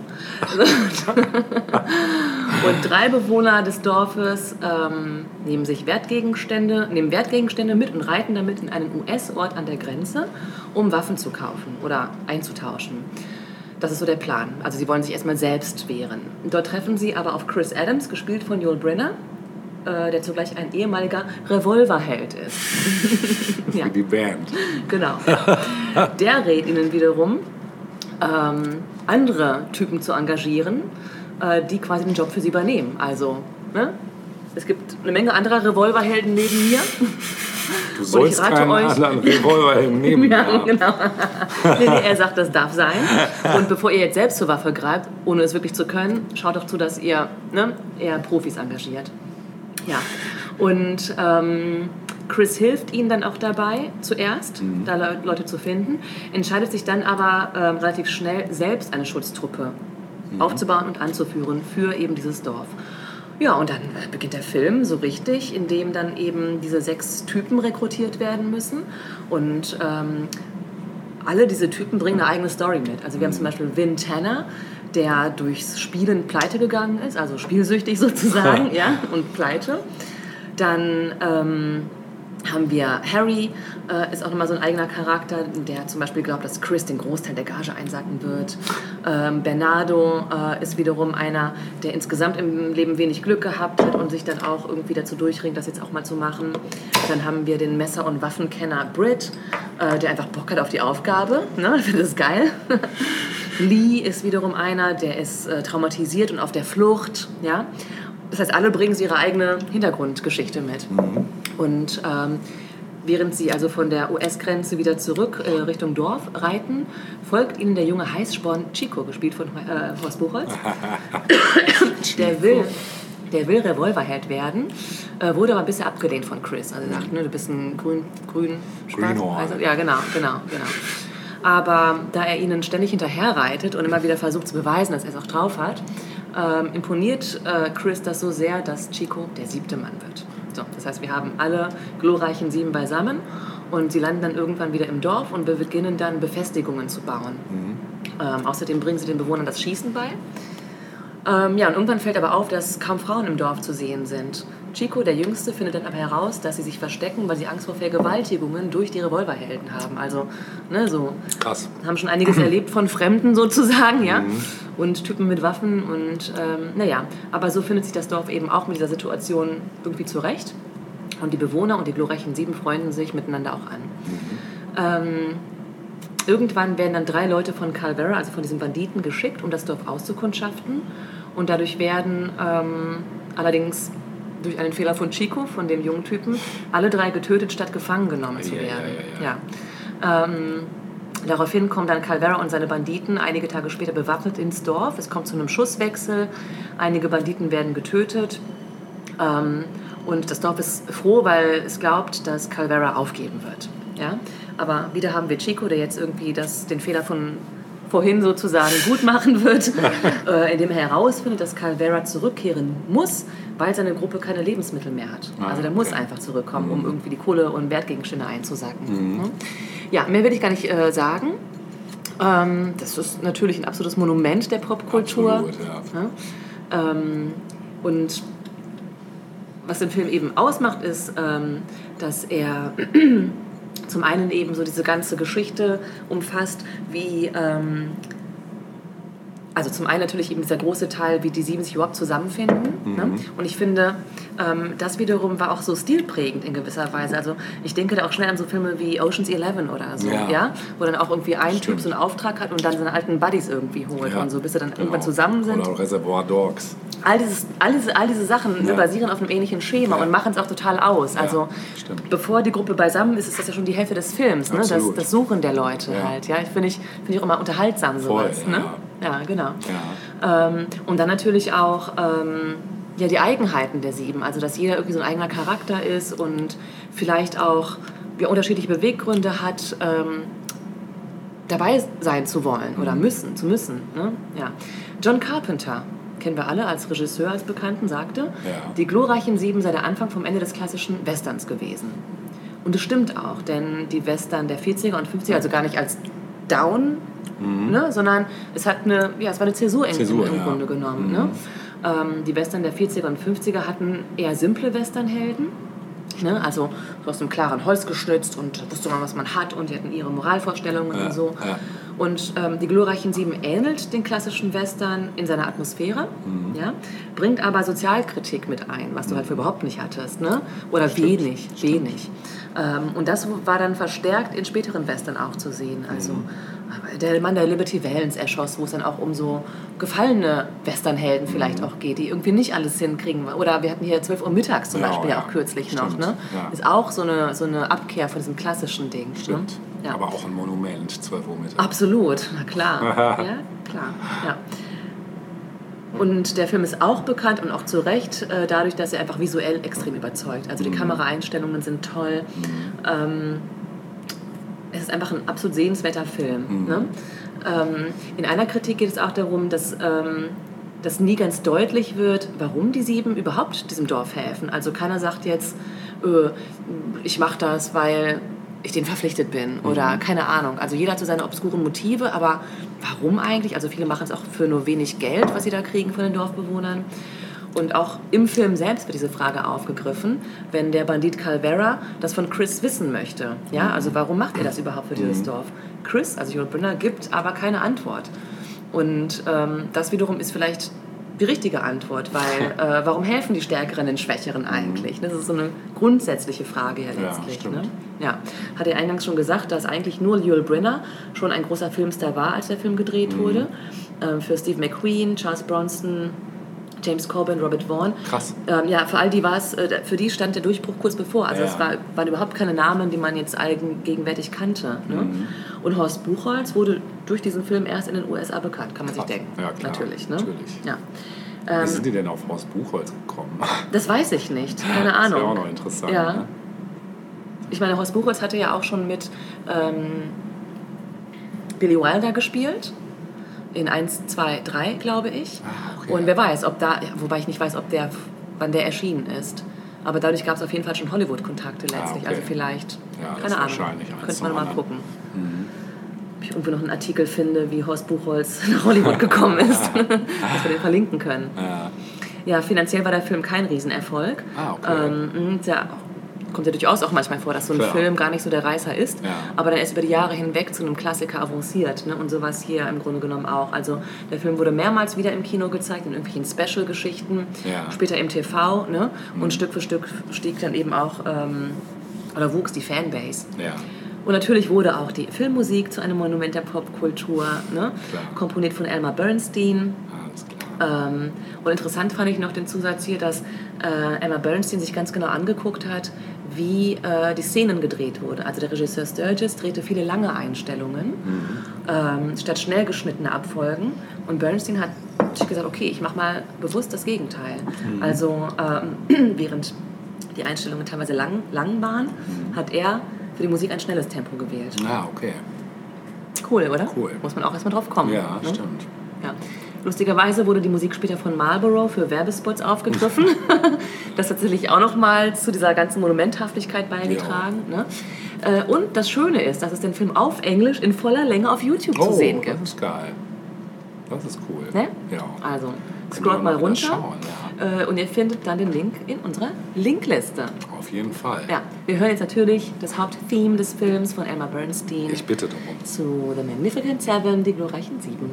Und drei Bewohner des Dorfes ähm, nehmen sich Wertgegenstände, nehmen Wertgegenstände mit und reiten damit in einen US-Ort an der Grenze, um Waffen zu kaufen oder einzutauschen. Das ist so der Plan. Also sie wollen sich erstmal selbst wehren. Dort treffen sie aber auf Chris Adams, gespielt von Joel Brenner, äh, der zugleich ein ehemaliger Revolverheld ist. ja. Wie die Band. Genau. Der rät ihnen wiederum, ähm, andere Typen zu engagieren, äh, die quasi den Job für sie übernehmen. Also, ne? es gibt eine Menge anderer Revolverhelden neben mir. Du sollst rate keinen euch- anderen Revolver nehmen. Ja. genau. nee, nee, er sagt, das darf sein. Und bevor ihr jetzt selbst zur Waffe greift, ohne es wirklich zu können, schaut doch zu, dass ihr ne, eher Profis engagiert. Ja. Und ähm, Chris hilft ihnen dann auch dabei, zuerst, da Le Leute zu finden, entscheidet sich dann aber ähm, relativ schnell, selbst eine Schutztruppe aufzubauen und anzuführen für eben dieses Dorf. Ja, und dann äh, beginnt der Film so richtig, in dem dann eben diese sechs Typen rekrutiert werden müssen. Und ähm, alle diese Typen bringen eine eigene Story mit. Also wir haben zum Beispiel Vin Tanner, der durchs Spielen pleite gegangen ist, also spielsüchtig sozusagen, ja, und pleite. Dann ähm, haben wir Harry, äh, ist auch nochmal so ein eigener Charakter, der zum Beispiel glaubt, dass Chris den Großteil der Gage einsacken wird. Ähm, Bernardo äh, ist wiederum einer, der insgesamt im Leben wenig Glück gehabt hat und sich dann auch irgendwie dazu durchringt, das jetzt auch mal zu machen. Dann haben wir den Messer- und Waffenkenner Britt, äh, der einfach Bock hat auf die Aufgabe. Ne? Ich finde das geil. Lee ist wiederum einer, der ist äh, traumatisiert und auf der Flucht. Ja? Das heißt, alle bringen sie ihre eigene Hintergrundgeschichte mit. Und ähm, während sie also von der US-Grenze wieder zurück äh, Richtung Dorf reiten, folgt ihnen der junge Heißsporn Chico, gespielt von äh, Horst Buchholz. der will, der will Revolverheld werden, äh, wurde aber bisher abgelehnt von Chris. Also er sagt, ne, du bist ein grün, grün, schwarz, also, ja genau, genau, genau. Aber da er ihnen ständig hinterher reitet und immer wieder versucht zu beweisen, dass er es auch drauf hat, ähm, imponiert äh, Chris das so sehr, dass Chico der siebte Mann wird. So, das heißt, wir haben alle glorreichen sieben beisammen und sie landen dann irgendwann wieder im Dorf und wir beginnen dann Befestigungen zu bauen. Ähm, außerdem bringen sie den Bewohnern das Schießen bei. Ähm, ja, und irgendwann fällt aber auf, dass kaum Frauen im Dorf zu sehen sind. Chico, der Jüngste, findet dann aber heraus, dass sie sich verstecken, weil sie Angst vor Vergewaltigungen durch die Revolverhelden haben. Also, ne, so Krass. haben schon einiges erlebt von Fremden sozusagen, ja. Und Typen mit Waffen und ähm, naja, aber so findet sich das Dorf eben auch mit dieser Situation irgendwie zurecht. Und die Bewohner und die glorreichen Sieben freunden sich miteinander auch an. Ähm, irgendwann werden dann drei Leute von Calvera, also von diesen Banditen, geschickt, um das Dorf auszukundschaften. Und dadurch werden ähm, allerdings durch einen Fehler von Chico, von dem jungen Typen, alle drei getötet, statt gefangen genommen zu Ja, ja, werden. ja, Ja. Ähm, daraufhin kommen dann Calvera und seine Banditen einige Tage später bewaffnet ins Dorf. Es kommt zu einem Schusswechsel. Einige Banditen werden getötet. Ähm, und das Dorf ist froh, weil es glaubt, dass Calvera aufgeben wird. Ja? Aber wieder haben wir Chico, der jetzt irgendwie das, den Fehler von vorhin sozusagen gut machen wird, äh, indem er herausfindet, dass Calvera zurückkehren muss, weil seine Gruppe keine Lebensmittel mehr hat. Ah, Also der muss okay. einfach zurückkommen, um irgendwie die Kohle und Wertgegenstände einzusacken. Ne? Ja, mehr will ich gar nicht äh, sagen. Ähm, das ist natürlich ein absolutes Monument der Popkultur. Absolut, ja. Ja? Ähm, und was den Film eben ausmacht, ist, ähm, dass er zum einen eben so diese ganze Geschichte umfasst, wie ähm, also zum einen natürlich eben dieser große Teil, wie die sieben sich überhaupt zusammenfinden. Mhm. Ne? Und ich finde, ähm, das wiederum war auch so stilprägend in gewisser Weise. Also ich denke da auch schnell an so Filme wie Ocean's Eleven oder so, Ja. ja? wo dann auch irgendwie ein Stimmt. Typ so einen Auftrag hat und dann seine alten Buddies irgendwie holt Ja, und so, bis sie dann genau. irgendwann zusammen sind. Oder auch Reservoir Dogs. All, dieses, all, diese, all diese Sachen Ja. basieren auf einem ähnlichen Schema und machen es auch total aus. Also bevor die Gruppe beisammen ist, ist das ja schon die Hälfte des Films, ne? das, das Suchen der Leute Ja. halt. Ja? Ich finde ich, find ich auch immer unterhaltsam Voll, sowas. Ne? Ja, genau. Ja. Ähm, und dann natürlich auch ähm, ja, die Eigenheiten der Sieben. Also, dass jeder irgendwie so ein eigener Charakter ist und vielleicht auch ja, unterschiedliche Beweggründe hat, ähm, dabei sein zu wollen oder müssen, zu müssen. Ne? Ja. John Carpenter, kennen wir alle als Regisseur, als Bekannten, sagte, die glorreichen Sieben sei der Anfang vom Ende des klassischen Westerns gewesen. Und es stimmt auch, denn die Western der 40er und 50er, also gar nicht als Down, ne, sondern es hat eine, ja, es war eine Zäsur, Zäsur, im, im ja. Grunde genommen. Ne? Ähm, die Western der 40er und 50er hatten eher simple Westernhelden. Ne? Also so aus einem klaren Holz geschnitzt und wusste man, was man hat und die hatten ihre Moralvorstellungen Ja, und so. ja. Und ähm, die glorreichen Sieben ähnelt den klassischen Western in seiner Atmosphäre, Mhm. ja? bringt aber Sozialkritik mit ein, was du halt für überhaupt nicht hattest. Ne? Oder wenig, wenig. Ähm, und das war dann verstärkt in späteren Western auch zu sehen. Also Mhm. der Mann, der Liberty Valance erschoss, wo es dann auch um so gefallene Westernhelden vielleicht Mhm. auch geht, die irgendwie nicht alles hinkriegen. Oder wir hatten hier 12 Uhr mittags zum Ja, Beispiel ja. auch kürzlich Stimmt, noch. Ne? ja. Ist auch so eine, so eine Abkehr von diesem klassischen Ding. Stimmt. Ne? Ja. Aber auch ein Monument, 12 Uhr Mittag. Absolut, na klar. ja, klar. Ja. Und der Film ist auch bekannt und auch zu Recht äh, dadurch, dass er einfach visuell extrem überzeugt. Also die Kameraeinstellungen sind toll. Ähm, es ist einfach ein absolut sehenswerter Film. Ne? Ähm, in einer Kritik geht es auch darum, dass, ähm, dass nie ganz deutlich wird, warum die Sieben überhaupt diesem Dorf helfen. Also keiner sagt jetzt, äh, ich mache das, weil ich denen verpflichtet bin oder keine Ahnung. Also jeder hat so seine obskuren Motive, aber warum eigentlich? Also viele machen es auch für nur wenig Geld, was sie da kriegen von den Dorfbewohnern. Und auch im Film selbst wird diese Frage aufgegriffen, wenn der Bandit Calvera das von Chris wissen möchte. Ja, also warum macht er das überhaupt für dieses Dorf? Chris, also Joel Brynner, gibt aber keine Antwort. Und ähm, das wiederum ist vielleicht die richtige Antwort, weil äh, warum helfen die Stärkeren den Schwächeren eigentlich? Das ist so eine grundsätzliche Frage ja Ja, letztlich. stimmt. ne? ja. Hat er eingangs schon gesagt, dass eigentlich nur Joel Brynner schon ein großer Filmstar war, als der Film gedreht wurde. Ähm, für Steve McQueen, Charles Bronson, James Corbin, Robert Vaughn. Krass. Ähm, ja, für all die war es, äh, für die stand der Durchbruch kurz bevor. Also Ja. es war, waren überhaupt keine Namen, die man jetzt allgegenwärtig kannte. Ne? Mhm. Und Horst Buchholz wurde durch diesen Film erst in den USA bekannt, kann man sich Krass. denken. Ja, klar. Natürlich. Ne? Natürlich. Ja. Wie sind die denn auf Horst Buchholz gekommen? Das weiß ich nicht, keine Das Ahnung. wäre auch noch interessant. Ja. Ne? Ich meine, Horst Buchholz hatte ja auch schon mit ähm, Billy Wilder gespielt. In 1, 2, 3, glaube ich. Ah, okay. Und wer weiß, ob da, wobei ich nicht weiß, ob der, wann der erschienen ist. Aber dadurch gab es auf jeden Fall schon Hollywood-Kontakte letztlich. okay. Also vielleicht, Ja, keine Ahnung, könnte man mal anderen. gucken. Ob ich irgendwo noch einen Artikel finde, wie Horst Buchholz nach Hollywood gekommen ist, dass wir den verlinken können. Ja. Ja, finanziell war der Film kein Riesenerfolg. Ah, okay. Ähm, der kommt ja durchaus auch manchmal vor, dass so ein Klar. Film gar nicht so der Reißer ist, Ja. aber dann ist über die Jahre hinweg zu einem Klassiker avanciert. Ne? Und sowas hier im Grunde genommen auch. Also der Film wurde mehrmals wieder im Kino gezeigt, in irgendwelchen Special-Geschichten, Ja. später im TV. Ne? Und Stück für Stück stieg dann eben auch, ähm, oder wuchs die Fanbase. ja. Und natürlich wurde auch die Filmmusik zu einem Monument der Popkultur, ne? Komponiert von Elmer Bernstein. Ähm, und interessant fand ich noch den Zusatz hier, dass äh, Emma Bernstein sich ganz genau angeguckt hat, wie äh, die Szenen gedreht wurden. Also der Regisseur Sturgis drehte viele lange Einstellungen ähm, statt schnell geschnittene Abfolgen. Und Bernstein hat sich gesagt, okay, ich mache mal bewusst das Gegenteil. Also ähm, während die Einstellungen teilweise lang, lang waren, hat er für die Musik ein schnelles Tempo gewählt. Ah, okay. Cool, oder? Cool. Muss man auch erstmal drauf kommen. Ja, ne? stimmt. Ja. Lustigerweise wurde die Musik später von Marlboro für Werbespots aufgegriffen. das hat tatsächlich auch nochmal zu dieser ganzen Monumenthaftigkeit beigetragen. Ne? Äh, Und das Schöne ist, dass es den Film auf Englisch in voller Länge auf YouTube Oh, zu sehen das gibt. ist geil. Das ist cool. Ne? Ja. Also, scrollt mal runter schauen, äh, und ihr findet dann den Link in unserer Linkliste. Auf jeden Fall. Ja, wir hören jetzt natürlich das Haupttheme des Films von Emma Bernstein Ich bitte darum. zu The Magnificent Seven, die glorreichen Sieben.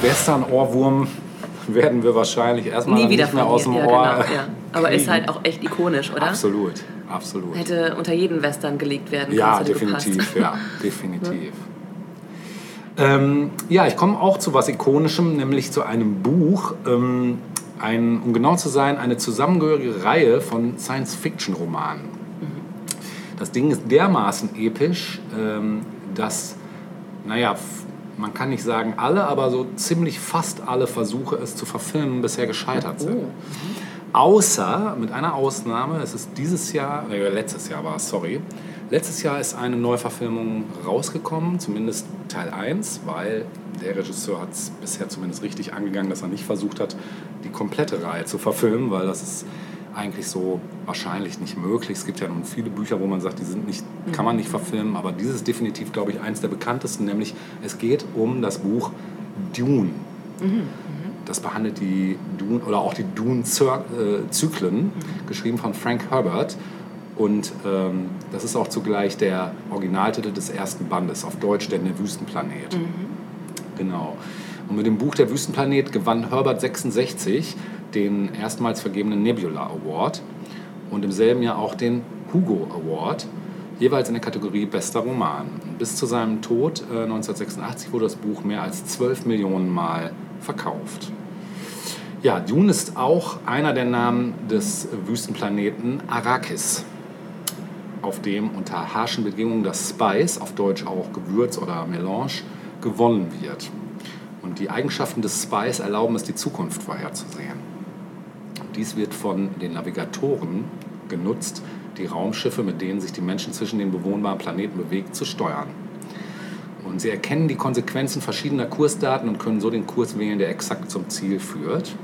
Diesen Western-Ohrwurm werden wir wahrscheinlich erstmal Nie wieder nicht mehr aus dem verlieren. Ohr. Ja, genau, ja. Aber ist halt auch echt ikonisch, oder? Absolut, absolut. Hätte unter jeden Western gelegt werden Ja, können. hätte definitiv, ja, definitiv. Ähm, ja, ich komme auch zu was Ikonischem, nämlich zu einem Buch, ähm, ein, um genau zu sein, eine zusammengehörige Reihe von Science-Fiction-Romanen. Das Ding ist dermaßen episch, ähm, dass, naja, man kann nicht sagen alle, aber so ziemlich fast alle Versuche, es zu verfilmen, bisher gescheitert sind. Außer, mit einer Ausnahme, es ist dieses Jahr, äh, letztes Jahr war es, sorry. Letztes Jahr ist eine Neuverfilmung rausgekommen, zumindest Teil 1, weil der Regisseur hat es bisher zumindest richtig angegangen, dass er nicht versucht hat, die komplette Reihe zu verfilmen, weil das ist eigentlich so wahrscheinlich nicht möglich. Es gibt ja nun viele Bücher, wo man sagt, die sind nicht, kann man nicht verfilmen, aber dieses ist definitiv, glaube ich, eins der bekanntesten, nämlich es geht um das Buch Dune. Das behandelt die Dune oder auch die Dune-Zyklen, geschrieben von Frank Herbert. Und ähm, das ist auch zugleich der Originaltitel des ersten Bandes, auf Deutsch der Wüstenplanet. Genau. Und mit dem Buch Der Wüstenplanet gewann Herbert 66 den erstmals vergebenen Nebula Award und im selben Jahr auch den Hugo Award, jeweils in der Kategorie Bester Roman. Bis zu seinem Tod äh, 1986 wurde das Buch mehr als 12 Millionen Mal verkauft. Ja, Dune ist auch einer der Namen des Wüstenplaneten Arrakis, auf dem unter harschen Bedingungen das Spice, auf Deutsch auch Gewürz oder Melange, gewonnen wird. Und die Eigenschaften des Spice erlauben es, die Zukunft vorherzusehen. Dies wird von den Navigatoren genutzt, die Raumschiffe, mit denen sich die Menschen zwischen den bewohnbaren Planeten bewegen, zu steuern. Und sie erkennen die Konsequenzen verschiedener Kursdaten und können so den Kurs wählen, der exakt zum Ziel führt.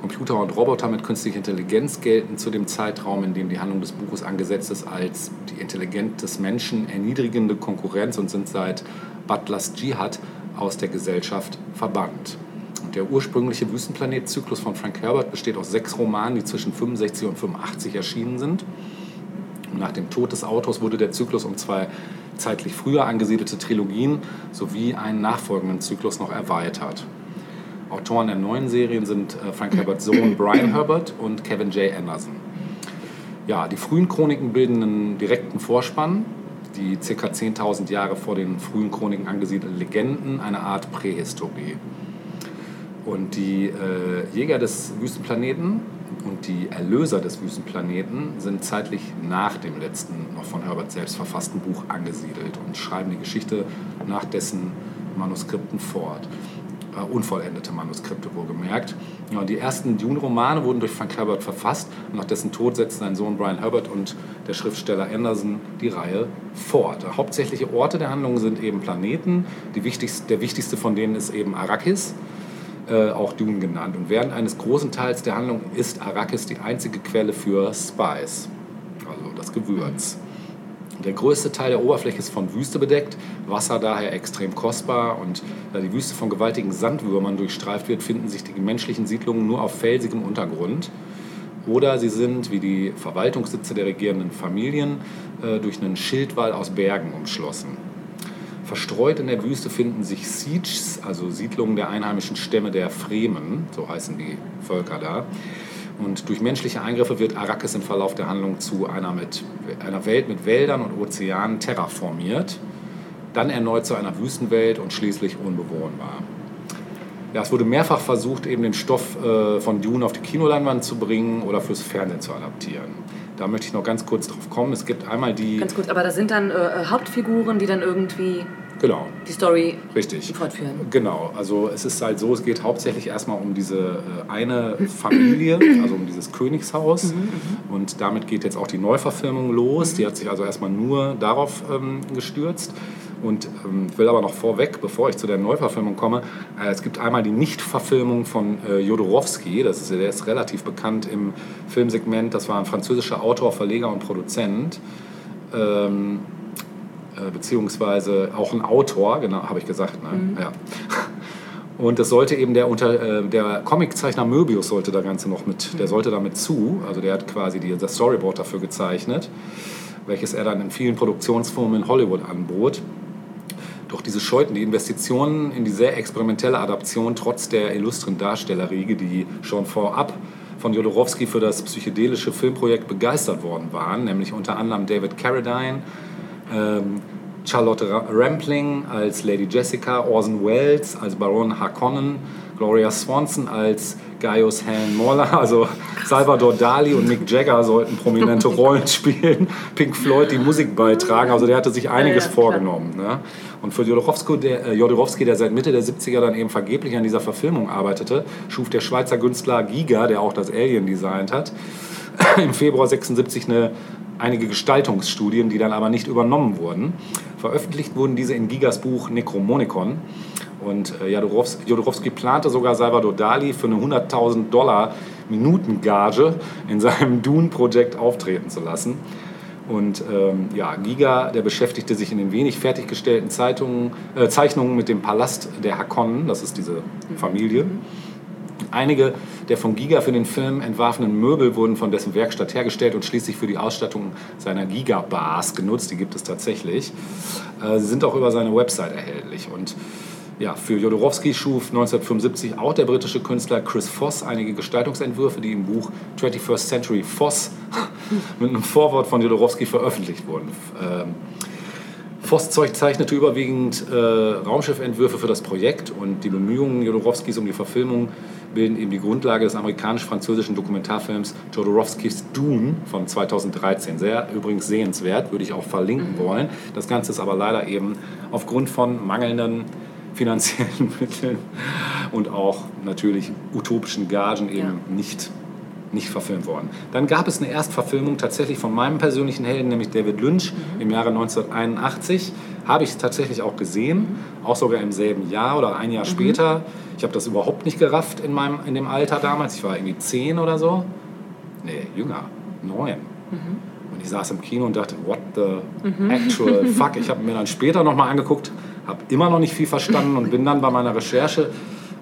Computer und Roboter mit künstlicher Intelligenz gelten zu dem Zeitraum, in dem die Handlung des Buches angesetzt ist, als die Intelligenz des Menschen erniedrigende Konkurrenz und sind seit Butlers Dschihad aus der Gesellschaft verbannt. Und der ursprüngliche Wüstenplanet-Zyklus von Frank Herbert besteht aus sechs Romanen, die zwischen 65 und 85 erschienen sind. Und nach dem Tod des Autors wurde der Zyklus um zwei zeitlich früher angesiedelte Trilogien sowie einen nachfolgenden Zyklus noch erweitert. Autoren der neuen Serien sind äh, Frank Herberts Sohn Brian Herbert und Kevin J. Anderson. Ja, die frühen Chroniken bilden einen direkten Vorspann, die ca. 10.000 Jahre vor den frühen Chroniken angesiedelten Legenden, eine Art Prähistorie. Und die äh, Jäger des Wüstenplaneten und die Erlöser des Wüstenplaneten sind zeitlich nach dem letzten, noch von Herbert selbst verfassten Buch angesiedelt und schreiben die Geschichte nach dessen Manuskripten fort. Äh, unvollendete Manuskripte wohlgemerkt. Ja, die ersten Dune-Romane wurden durch Frank Herbert verfasst. Nach dessen Tod setzten sein Sohn Brian Herbert und der Schriftsteller Anderson die Reihe fort. Hauptsächliche Orte der Handlung sind eben Planeten. Wichtigste, der wichtigste von denen ist eben Arrakis äh, auch Dune genannt. Und während eines großen Teils der Handlung ist Arrakis die einzige Quelle für Spice, also das Gewürz. Der größte Teil der Oberfläche ist von Wüste bedeckt, Wasser daher extrem kostbar und da die Wüste von gewaltigen Sandwürmern durchstreift wird, finden sich die menschlichen Siedlungen nur auf felsigem Untergrund. Oder sie sind, wie die Verwaltungssitze der regierenden Familien, äh, durch einen Schildwall aus Bergen umschlossen. Verstreut in der Wüste finden sich Sieges, also Siedlungen der einheimischen Stämme der Fremen, so heißen die Völker da. Und durch menschliche Eingriffe wird Arrakis im Verlauf der Handlung zu einer, mit, einer Welt mit Wäldern und Ozeanen terraformiert, dann erneut zu einer Wüstenwelt und schließlich unbewohnbar. Ja, es wurde mehrfach versucht, eben den Stoff äh, von Dune auf die Kinoleinwand zu bringen oder fürs Fernsehen zu adaptieren. Da möchte ich noch ganz kurz drauf kommen. Es gibt einmal die. Ganz kurz, aber das sind dann äh, Hauptfiguren, die dann irgendwie Genau, die Story richtig. fortführen. Genau, also es ist halt so, es geht hauptsächlich erstmal um diese äh, eine Familie, also um dieses Königshaus. Und damit geht jetzt auch die Neuverfilmung los. Die hat sich also erstmal nur darauf ähm, gestürzt. Und ähm, ich will aber noch vorweg, bevor ich zu der Neuverfilmung komme, äh, es gibt einmal die Nichtverfilmung von äh, Jodorowsky, das ist, der ist relativ bekannt im Filmsegment, das war ein französischer Autor, Verleger und Produzent. Ähm, äh, beziehungsweise auch ein Autor, genau, habe ich gesagt, ne? Ja. Und das sollte eben der, unter, äh, der Comiczeichner Möbius sollte da Ganze noch mit, der sollte damit zu, also der hat quasi die, das Storyboard dafür gezeichnet, welches er dann in vielen Produktionsfirmen in Hollywood anbot. Doch diese scheuten die Investitionen in die sehr experimentelle Adaption trotz der illustren Darstellerriege, die schon vorab von Jodorowsky für das psychedelische Filmprojekt begeistert worden waren, nämlich unter anderem David Carradine, ähm, Charlotte Ra- Rampling als Lady Jessica, Orson Welles als Baron Harkonnen, Gloria Swanson als Gaius Helen Moller, also Salvador Dali und Mick Jagger sollten prominente Rollen spielen, Pink Floyd die Musik beitragen, also der hatte sich einiges Ja, ja, vorgenommen. Ne? Und für Jodorowsky der, äh, Jodorowsky, der seit Mitte der 70er dann eben vergeblich an dieser Verfilmung arbeitete, schuf der Schweizer Künstler Giga, der auch das Alien designt hat, im Februar 76 eine, einige Gestaltungsstudien, die dann aber nicht übernommen wurden. Veröffentlicht wurden diese in Gigas Buch Necromonicon. Und äh, Jodorowsky, plante sogar Salvador Dali für eine 100.000 Dollar Minutengage in seinem Dune-Projekt auftreten zu lassen. Und ähm, ja, Giga, der beschäftigte sich in den wenig fertiggestellten Zeitungen, äh, Zeichnungen mit dem Palast der Hakonnen, das ist diese Familie. Einige der von Giga für den Film entwarfenen Möbel wurden von dessen Werkstatt hergestellt und schließlich für die Ausstattung seiner Giga-Bars genutzt. Die gibt es tatsächlich. Äh, Sie sind auch über seine Website erhältlich. Und ja, für Jodorowsky schuf 1975 auch der britische Künstler Chris Voss einige Gestaltungsentwürfe, die im Buch 21st Century Voss mit einem Vorwort von Jodorowsky veröffentlicht wurden. Ähm, zeug- zeichnete überwiegend äh, Raumschiffentwürfe für das Projekt und die Bemühungen Jodorowskis um die Verfilmung bilden eben die Grundlage des amerikanisch-französischen Dokumentarfilms Jodorowskis Dune von 2013. Sehr übrigens sehenswert, würde ich auch verlinken wollen. Das Ganze ist aber leider eben aufgrund von mangelnden finanziellen Mitteln und auch natürlich utopischen Gagen eben Ja. nicht nicht verfilmt worden. Dann gab es eine Erstverfilmung tatsächlich von meinem persönlichen Helden, nämlich David Lynch im Jahre 1981. Habe ich tatsächlich auch gesehen, auch sogar im selben Jahr oder ein Jahr später. Ich habe das überhaupt nicht gerafft in, meinem, in dem Alter damals. Ich war irgendwie zehn oder so. Nee, jünger, neun. Und ich saß im Kino und dachte, what the actual fuck. Ich habe mir dann später nochmal angeguckt, habe immer noch nicht viel verstanden und bin dann bei meiner Recherche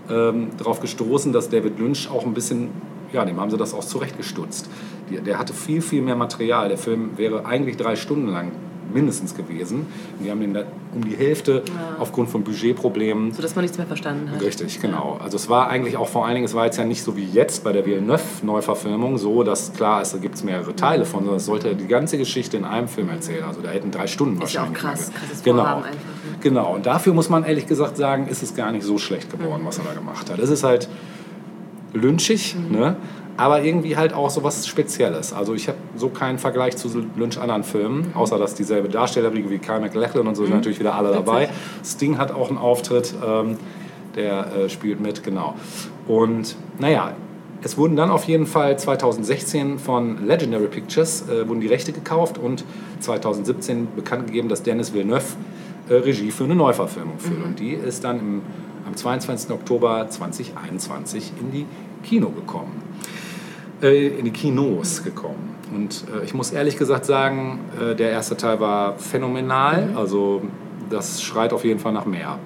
ähm, darauf gestoßen, dass David Lynch auch ein bisschen, ja, dem haben sie das auch zurechtgestutzt. Die, der hatte viel, viel mehr Material. Der Film wäre eigentlich drei Stunden lang mindestens gewesen. Und die haben den da um die Hälfte aufgrund von Budgetproblemen So dass man nichts mehr verstanden hat. Richtig, genau. Also es war eigentlich auch vor allen Dingen, es war jetzt ja nicht so wie jetzt bei der Villeneuve-Neuverfilmung so, dass klar ist, da gibt es mehrere Teile von, sondern es sollte die ganze Geschichte in einem Film erzählen. Also da hätten drei Stunden Ist ja auch wahrscheinlich. krass, krasses genau. Vorhaben einfach, ne? Genau, und dafür muss man ehrlich gesagt sagen, ist es gar nicht so schlecht geworden, was er da gemacht hat. Es ist halt lynchig, ne? Aber irgendwie halt auch so was Spezielles. Also ich habe so keinen Vergleich zu Lynch anderen Filmen, außer dass dieselbe Darstellerriege wie Kyle MacLachlan und so sind natürlich wieder alle dabei. Sting hat auch einen Auftritt, ähm, der äh, spielt mit, genau. Und naja, es wurden dann auf jeden Fall 2016 von Legendary Pictures äh, wurden die Rechte gekauft und 2017 bekannt gegeben, dass Dennis Villeneuve äh, Regie für eine Neuverfilmung führt. Und die ist dann im, am 22. Oktober 2021 in die Kino gekommen. Äh, in die Kinos gekommen. Und äh, ich muss ehrlich gesagt sagen, äh, der erste Teil war phänomenal. Also das schreit auf jeden Fall nach mehr.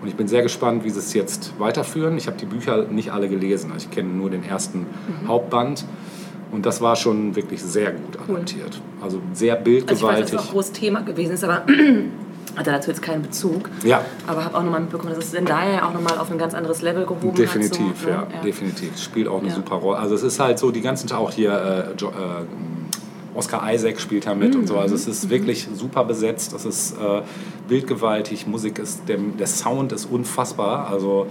Und ich bin sehr gespannt, wie sie es jetzt weiterführen. Ich habe die Bücher nicht alle gelesen. Ich kenne nur den ersten Hauptband. Und das war schon wirklich sehr gut adaptiert. Also sehr Also ich weiß, dass bildgewaltig. es auch großes Thema gewesen ist, aber hatte dazu jetzt keinen Bezug. ja, Aber habe auch nochmal mitbekommen, dass es Zendaya ja auch nochmal auf ein ganz anderes Level gehoben definitiv, hat. so, ja, ne? definitiv. Spielt auch eine Ja. super Rolle. Also es ist halt so, die ganzen auch hier äh, jo, äh, Oscar Isaac spielt da mit und so. Also es Mhm. ist wirklich super besetzt. Es ist äh, bildgewaltig, Musik ist, der, der Sound ist unfassbar. Also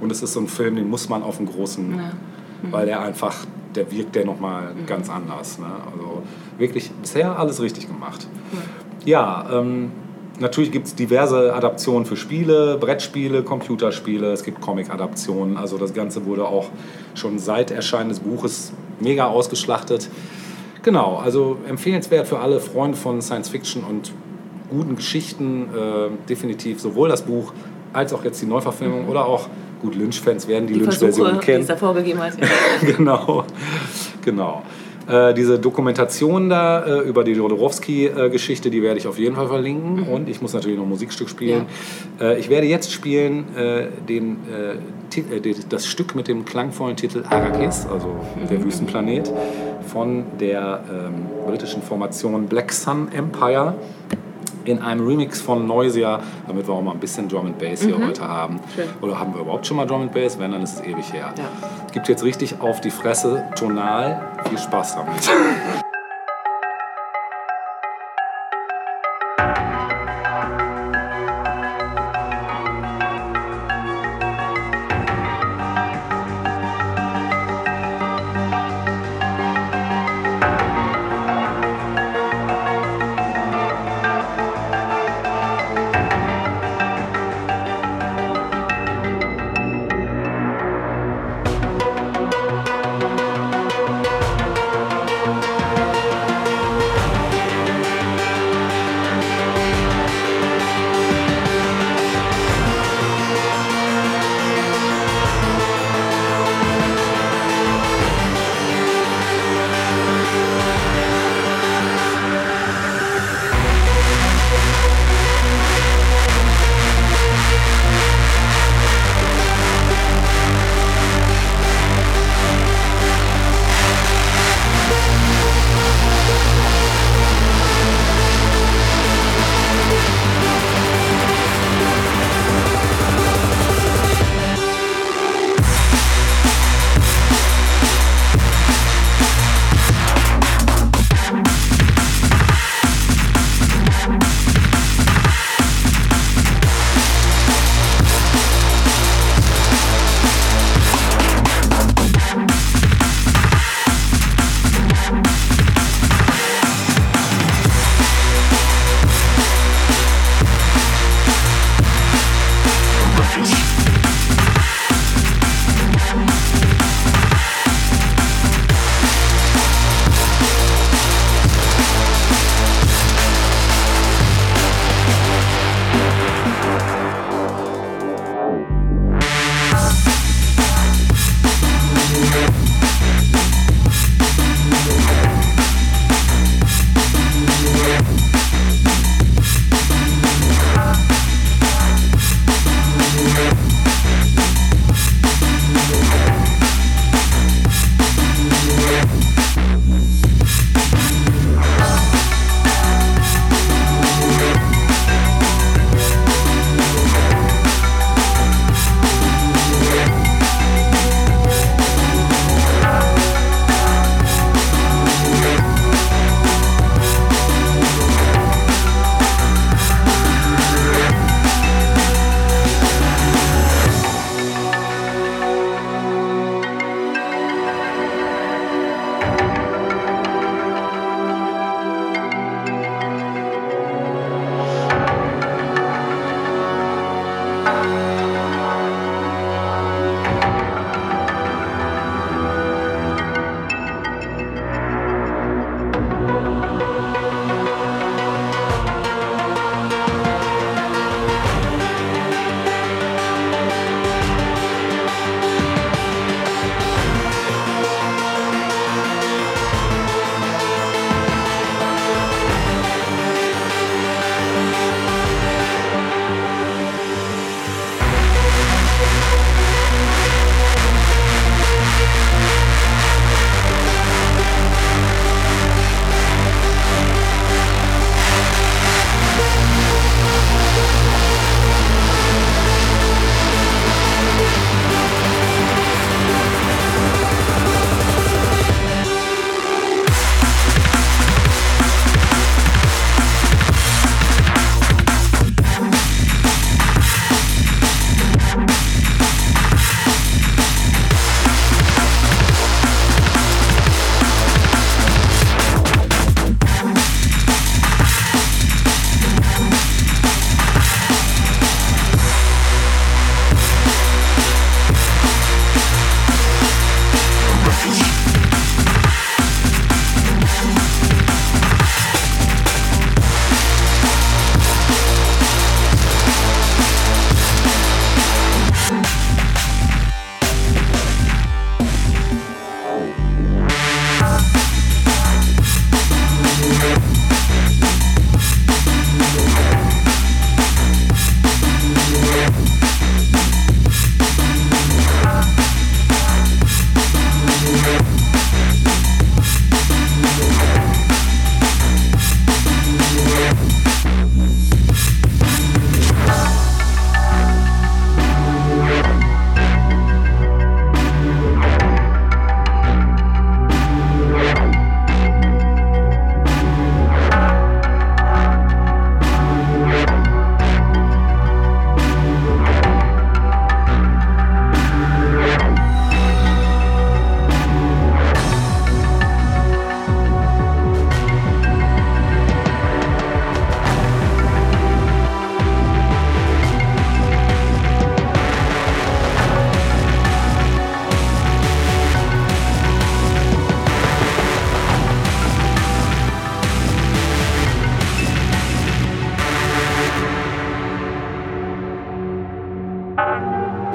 und es ist so ein Film, den muss man auf dem großen, Mhm. weil der einfach, der wirkt der nochmal ganz anders. Ne? Also wirklich bisher alles richtig gemacht. Ja, ähm, natürlich gibt es diverse Adaptionen für Spiele, Brettspiele, Computerspiele, es gibt Comic-Adaptionen. Also das Ganze wurde auch schon seit Erscheinen des Buches mega ausgeschlachtet. Genau, also empfehlenswert für alle Freunde von Science Fiction und guten Geschichten. Äh, definitiv sowohl das Buch als auch jetzt die Neuverfilmung oder auch, gut, Lynch-Fans werden die, Die Lynch-Version Versuche, die kennen es da vorgegeben hat. Genau, genau. Äh, diese Dokumentation da äh, über die Jodorowsky-Geschichte, äh, die werde ich auf jeden Fall verlinken. Mhm. Und ich muss natürlich noch ein Musikstück spielen. Ja. Äh, ich werde jetzt spielen äh, den, das Stück mit dem klangvollen Titel Arrakis, also mhm. der Wüstenplanet, von der ähm, britischen Formation Black Sun Empire in einem Remix von Noisia, damit wir auch mal ein bisschen Drum and Bass hier mhm. heute haben. Schön. Oder haben wir überhaupt schon mal Drum and Bass? Wenn, dann ist es ewig her. Ja gibt jetzt richtig auf die Fresse tonal. Viel Spaß damit.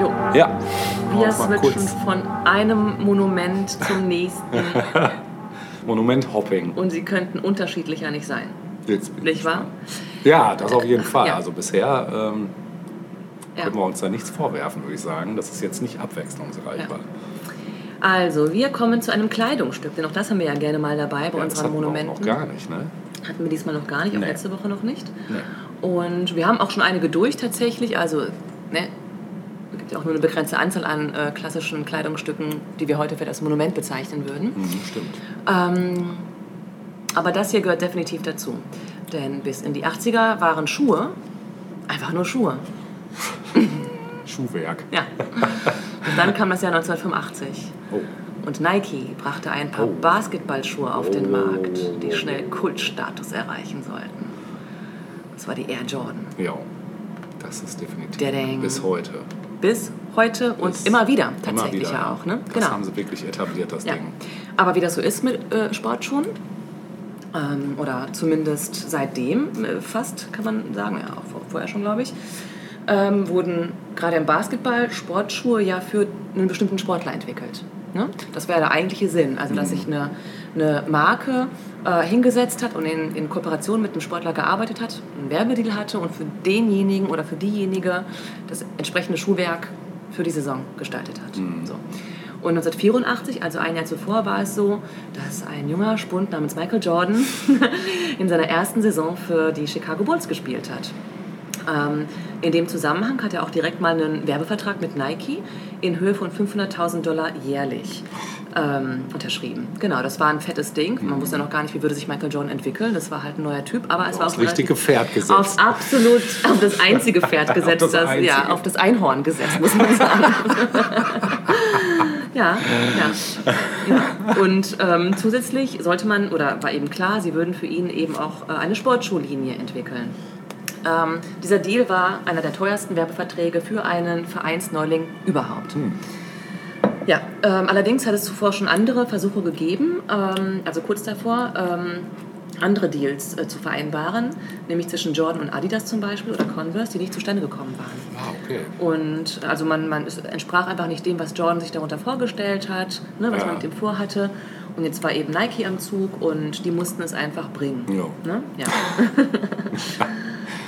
switchen kurz von einem Monument zum nächsten Monument-Hopping. und sie könnten unterschiedlicher nicht sein. Jetzt Nicht wahr? Ja, das auf jeden Fall. Ja. Also bisher ähm, Ja. können wir uns da nichts vorwerfen, würde ich sagen. Das ist jetzt nicht abwechslungsreich. Ja. Also, wir kommen zu einem Kleidungsstück, denn auch das haben wir ja gerne mal dabei bei Ja, das unseren hatten wir auch Monumenten. noch gar nicht, ne? Hatten wir diesmal noch gar nicht, auch Nee. letzte Woche noch nicht. Nee. Und wir haben auch schon einige durch tatsächlich. Also, ne, ja auch nur eine begrenzte Anzahl an äh, klassischen Kleidungsstücken, die wir heute vielleicht als Monument bezeichnen würden. Mhm, stimmt. Ähm, aber das hier gehört definitiv dazu. Denn bis in die 80er waren Schuhe einfach nur Schuhe. Schuhwerk. Ja. Und dann kam das Jahr 1985. Oh. Und Nike brachte ein paar Oh. Basketballschuhe auf den Oh. Markt, die schnell Kultstatus erreichen sollten. Das war die Air Jordan. Ja, das ist definitiv Dadang. bis heute. Bis heute und Bis immer wieder Immer tatsächlich wieder, ja auch. Ne? Das haben sie wirklich etabliert, das Ja. Ding. Aber wie das so ist mit äh, Sportschuhen, ähm, oder zumindest seitdem, äh, fast kann man sagen, ja, auch vor, vorher schon, glaube ich, ähm, wurden gerade im Basketball Sportschuhe ja für einen bestimmten Sportler entwickelt. Ne? Das wäre der eigentliche Sinn. Also, dass sich eine, eine Marke äh, hingesetzt hat und in, in Kooperation mit einem Sportler gearbeitet hat, einen Werbedeal hatte und für denjenigen oder für diejenige das entsprechende Schuhwerk für die Saison gestaltet hat. So. Und 1984, also ein Jahr zuvor, war es so, dass ein junger Spund namens Michael Jordan in seiner ersten Saison für die Chicago Bulls gespielt hat. Ähm, in dem Zusammenhang hat er auch direkt mal einen Werbevertrag mit Nike in Höhe von 500.000 Dollar jährlich ähm, unterschrieben. Genau, das war ein fettes Ding. Man wusste noch gar nicht, wie würde sich Michael Jordan entwickeln. Das war halt ein neuer Typ, aber es war Aufs richtige Pferd gesetzt. Aufs absolut, auf das einzige Pferd gesetzt. das das, ja, auf das Einhorn gesetzt, muss man sagen. ja, ja. ja. Und ähm, zusätzlich sollte man, oder war eben klar, sie würden für ihn eben auch äh, eine Sportschuhlinie entwickeln. Ähm, dieser Deal war einer der teuersten Werbeverträge für einen Vereinsneuling überhaupt. Ja, ähm, allerdings hat es zuvor schon andere Versuche gegeben, ähm, also kurz davor, ähm, andere Deals äh, zu vereinbaren, nämlich zwischen Jordan und Adidas zum Beispiel oder Converse, die nicht zustande gekommen waren. Ah, okay. Und also man, man entsprach einfach nicht dem, was Jordan sich darunter vorgestellt hat, ne, was Ja. man mit dem vorhatte. Und jetzt war eben Nike am Zug und die mussten es einfach bringen. Ja. Ne? ja.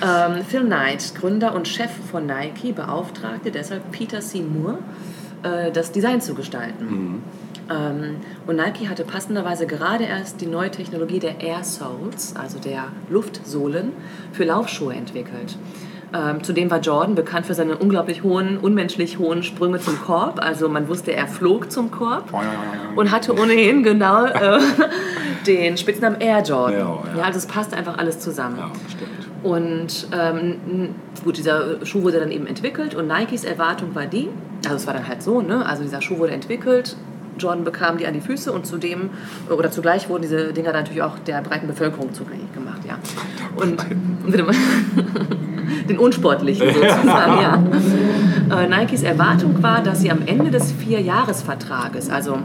ähm, Phil Knight, Gründer und Chef von Nike, beauftragte deshalb Peter C. Moore, äh, das Design zu gestalten. Ähm, und Nike hatte passenderweise gerade erst die neue Technologie der Air Soles, also der Luftsohlen, für Laufschuhe entwickelt. Ähm, zudem war Jordan bekannt für seine unglaublich hohen, unmenschlich hohen Sprünge zum Korb. Also man wusste, er flog zum Korb und hatte ohnehin genau äh, den Spitznamen Air Jordan. Ja, ja. also es passte einfach alles zusammen. Ja, stimmt. Und ähm, gut, dieser Schuh wurde dann eben entwickelt und Nikes Erwartung war die, also es war dann halt so, ne? also dieser Schuh wurde entwickelt, Jordan bekam die an die Füße und zudem, oder zugleich wurden diese Dinger natürlich auch der breiten Bevölkerung zugänglich gemacht, ja. Und bitte mal, den unsportlichen sozusagen, ja. Äh, Nikes Erwartung war, dass sie am Ende des Vierjahresvertrages, also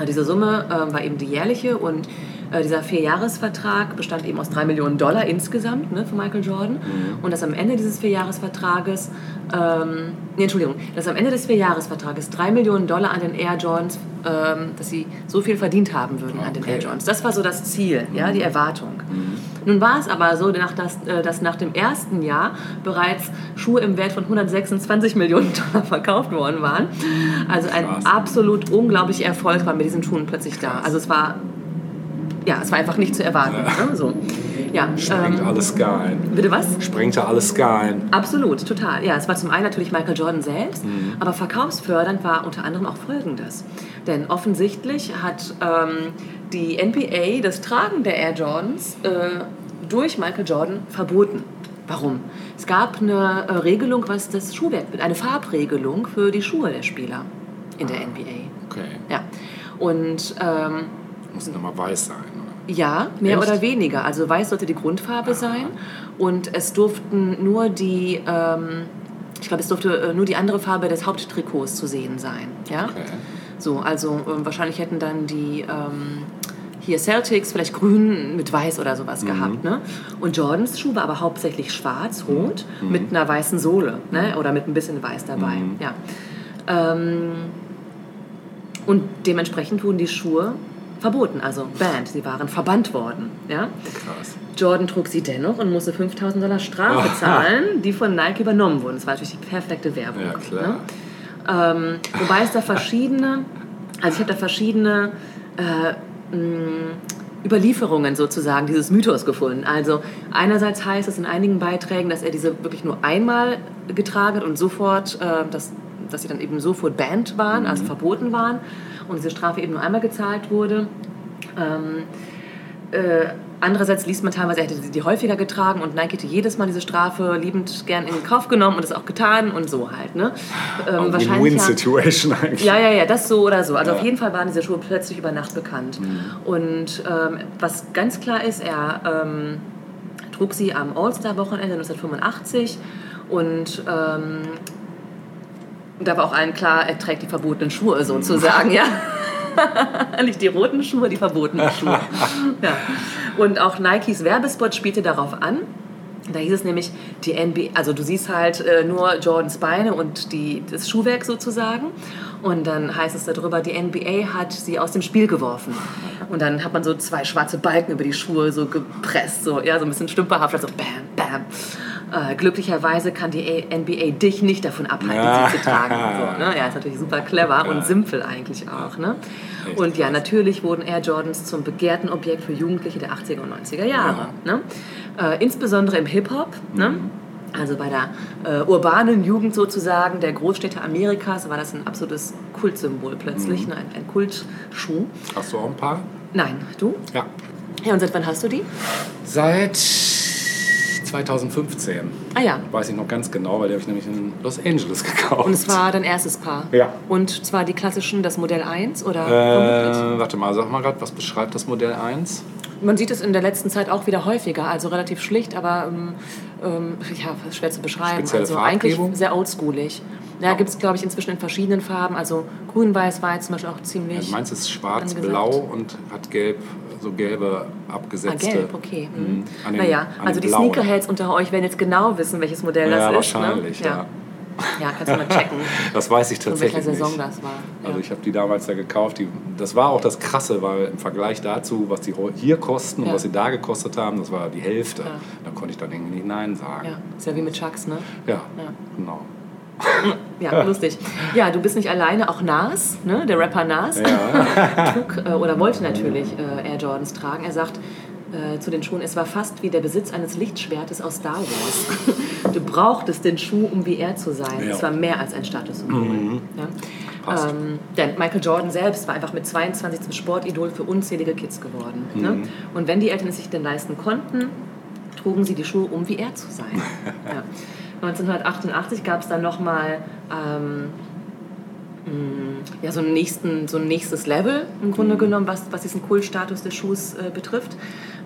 äh, Diese Summe äh, war eben die jährliche und äh, dieser Vierjahresvertrag bestand eben aus drei Millionen Dollar insgesamt ne, für Michael Jordan. Und dass am Ende dieses Vierjahresvertrages, ähm, nee, Entschuldigung, dass am Ende des Vierjahresvertrages drei Millionen Dollar an den Air Jordans, ähm, dass sie so viel verdient haben würden an den Okay. Air Jordans. Das war so das Ziel, ja, die Erwartung. Nun war es aber so, dass, äh, dass nach dem ersten Jahr bereits Schuhe im Wert von 126 Millionen Dollar verkauft worden waren. Also ein Krass. absolut unglaublicher Erfolg war mit diesen Schuhen plötzlich da. Also es war, ja, es war einfach nicht zu erwarten. Ne? So. Ja, Sprengt ähm, alles Sky ein. bitte was? Sprengt ja alles Sky ein. Absolut, total. Ja, es war zum einen natürlich Michael Jordan selbst, Mhm. aber verkaufsfördernd war unter anderem auch Folgendes. Denn offensichtlich hat ähm, die NBA das Tragen der Air Jordans äh, durch Michael Jordan verboten. Warum? Es gab eine äh, Regelung, was das Schuhwerk, eine Farbregelung für die Schuhe der Spieler in der NBA. Okay. Ja. Und ähm, Muss nochmal weiß sein. Ja, mehr Echt? oder weniger. Also weiß sollte die Grundfarbe sein und es durften nur die, ähm, ich glaube, es durfte äh, nur die andere Farbe des Haupttrikots zu sehen sein. Ja? Okay. So, also ähm, wahrscheinlich hätten dann die ähm, hier Celtics vielleicht grün mit weiß oder sowas gehabt. Ne? Und Jordans Schuh war aber hauptsächlich schwarz, rot mit einer weißen Sohle ne? oder mit ein bisschen weiß dabei. Ja. Ähm, und dementsprechend wurden die Schuhe verboten, also banned. Sie waren verbannt worden. Ja? Krass. Jordan trug sie dennoch und musste 5000 Dollar Strafe zahlen, die von Nike übernommen wurden. Das war natürlich die perfekte Werbung. Ja, klar. Ne? Ähm, wobei es da verschiedene, also ich habe da verschiedene äh, mh, Überlieferungen sozusagen dieses Mythos gefunden. Also einerseits heißt es in einigen Beiträgen, dass er diese wirklich nur einmal getragen hat und sofort, äh, dass, dass sie dann eben sofort banned waren, also verboten waren und diese Strafe eben nur einmal gezahlt wurde. Ähm, äh, andererseits liest man teilweise, er hätte sie die häufiger getragen und Nike hätte jedes Mal diese Strafe liebend gern in Kauf genommen und es auch getan und so halt. Ne? Ähm, wahrscheinlich Win-Win-Situation eigentlich. ja, ja, ja, das so oder so. Also Ja. auf jeden Fall waren diese Schuhe plötzlich über Nacht bekannt. Und ähm, was ganz klar ist, er ähm, trug sie am All-Star-Wochenende 1985 und ähm, da war auch allen klar, er trägt die verbotenen Schuhe sozusagen, ja. Nicht die roten Schuhe, die verbotenen Schuhe. ja. Und auch Nikes Werbespot spielte darauf an. Da hieß es nämlich, die NBA, also du siehst halt äh, nur Jordans Beine und die, das Schuhwerk sozusagen. Und dann heißt es darüber, die NBA hat sie aus dem Spiel geworfen. Und dann hat man so zwei schwarze Balken über die Schuhe so gepresst, so, ja, so ein bisschen stümperhaft, also bam, bam. Äh, glücklicherweise kann die NBA dich nicht davon abhalten, sie zu tragen. So, ne? Ja, ist natürlich super clever und simpel eigentlich auch. Ne? Echt Und ja, krass. natürlich wurden Air Jordans zum begehrten Objekt für Jugendliche der 80er und 90er Jahre. Ne? Äh, insbesondere im Hip-Hop. Ne? Also bei der äh, urbanen Jugend sozusagen der Großstädte Amerikas war das ein absolutes Kultsymbol plötzlich, ne? ein, ein Kultschuh. Hast du auch ein paar? Nein, du? Ja. Ja, und seit wann hast du die? Seit 2015. Ah ja. Weiß ich noch ganz genau, weil die habe ich nämlich in Los Angeles gekauft. Und es war dein erstes Paar? Ja. Und zwar die klassischen, das Modell 1 oder? Äh, warte mal, sag mal gerade, was beschreibt das Modell 1? Man sieht es in der letzten Zeit auch wieder häufiger, also relativ schlicht, aber ähm, ähm, ja, schwer zu beschreiben. Spezielle also eigentlich Farbgebung? sehr oldschoolig. Ja, gibt es, glaube ich, inzwischen in verschiedenen Farben. Also grün, weiß, weiß zum Beispiel auch ziemlich. Also meins ist schwarz, angesagt. blau und hat gelb, so gelbe Ah, abgesetzte. gelb, okay. Mhm. Mhm. Den- naja, also die blauen. Sneakerheads unter euch werden jetzt genau wissen, welches Modell Ja, das ist. wahrscheinlich, ne? ja. Ja, kannst du mal checken, Das weiß ich tatsächlich welcher Saison nicht. das war. Also ja. ich habe die damals da gekauft. Die, das war auch das Krasse, weil im Vergleich dazu, was die hier kosten und Ja. was sie da gekostet haben, das war die Hälfte. Ja. Da konnte ich dann irgendwie nicht Nein sagen. ja, ist ja wie mit Chucks, ne? Ja, Ja. genau. Ja, lustig. Ja, du bist nicht alleine, auch Nas, ne? der Rapper Nas, trug äh, oder wollte natürlich äh, Air Jordans tragen. Er sagt äh, zu den Schuhen, es war fast wie der Besitz eines Lichtschwertes aus Star Wars. du brauchtest den Schuh, um wie er zu sein. Ja. Es war mehr als ein Statussymbol. Ja? Passt. Ähm, denn Michael Jordan selbst war einfach mit 22 zum Sportidol für unzählige Kids geworden. Ne? Und wenn die Eltern es sich denn leisten konnten, trugen sie die Schuhe, um wie er zu sein. ja. 1988 gab es dann nochmal ähm, mh, ja, so, einen nächsten, so ein nächstes Level im Grunde genommen, was, was diesen Kultstatus des Schuhs äh, betrifft.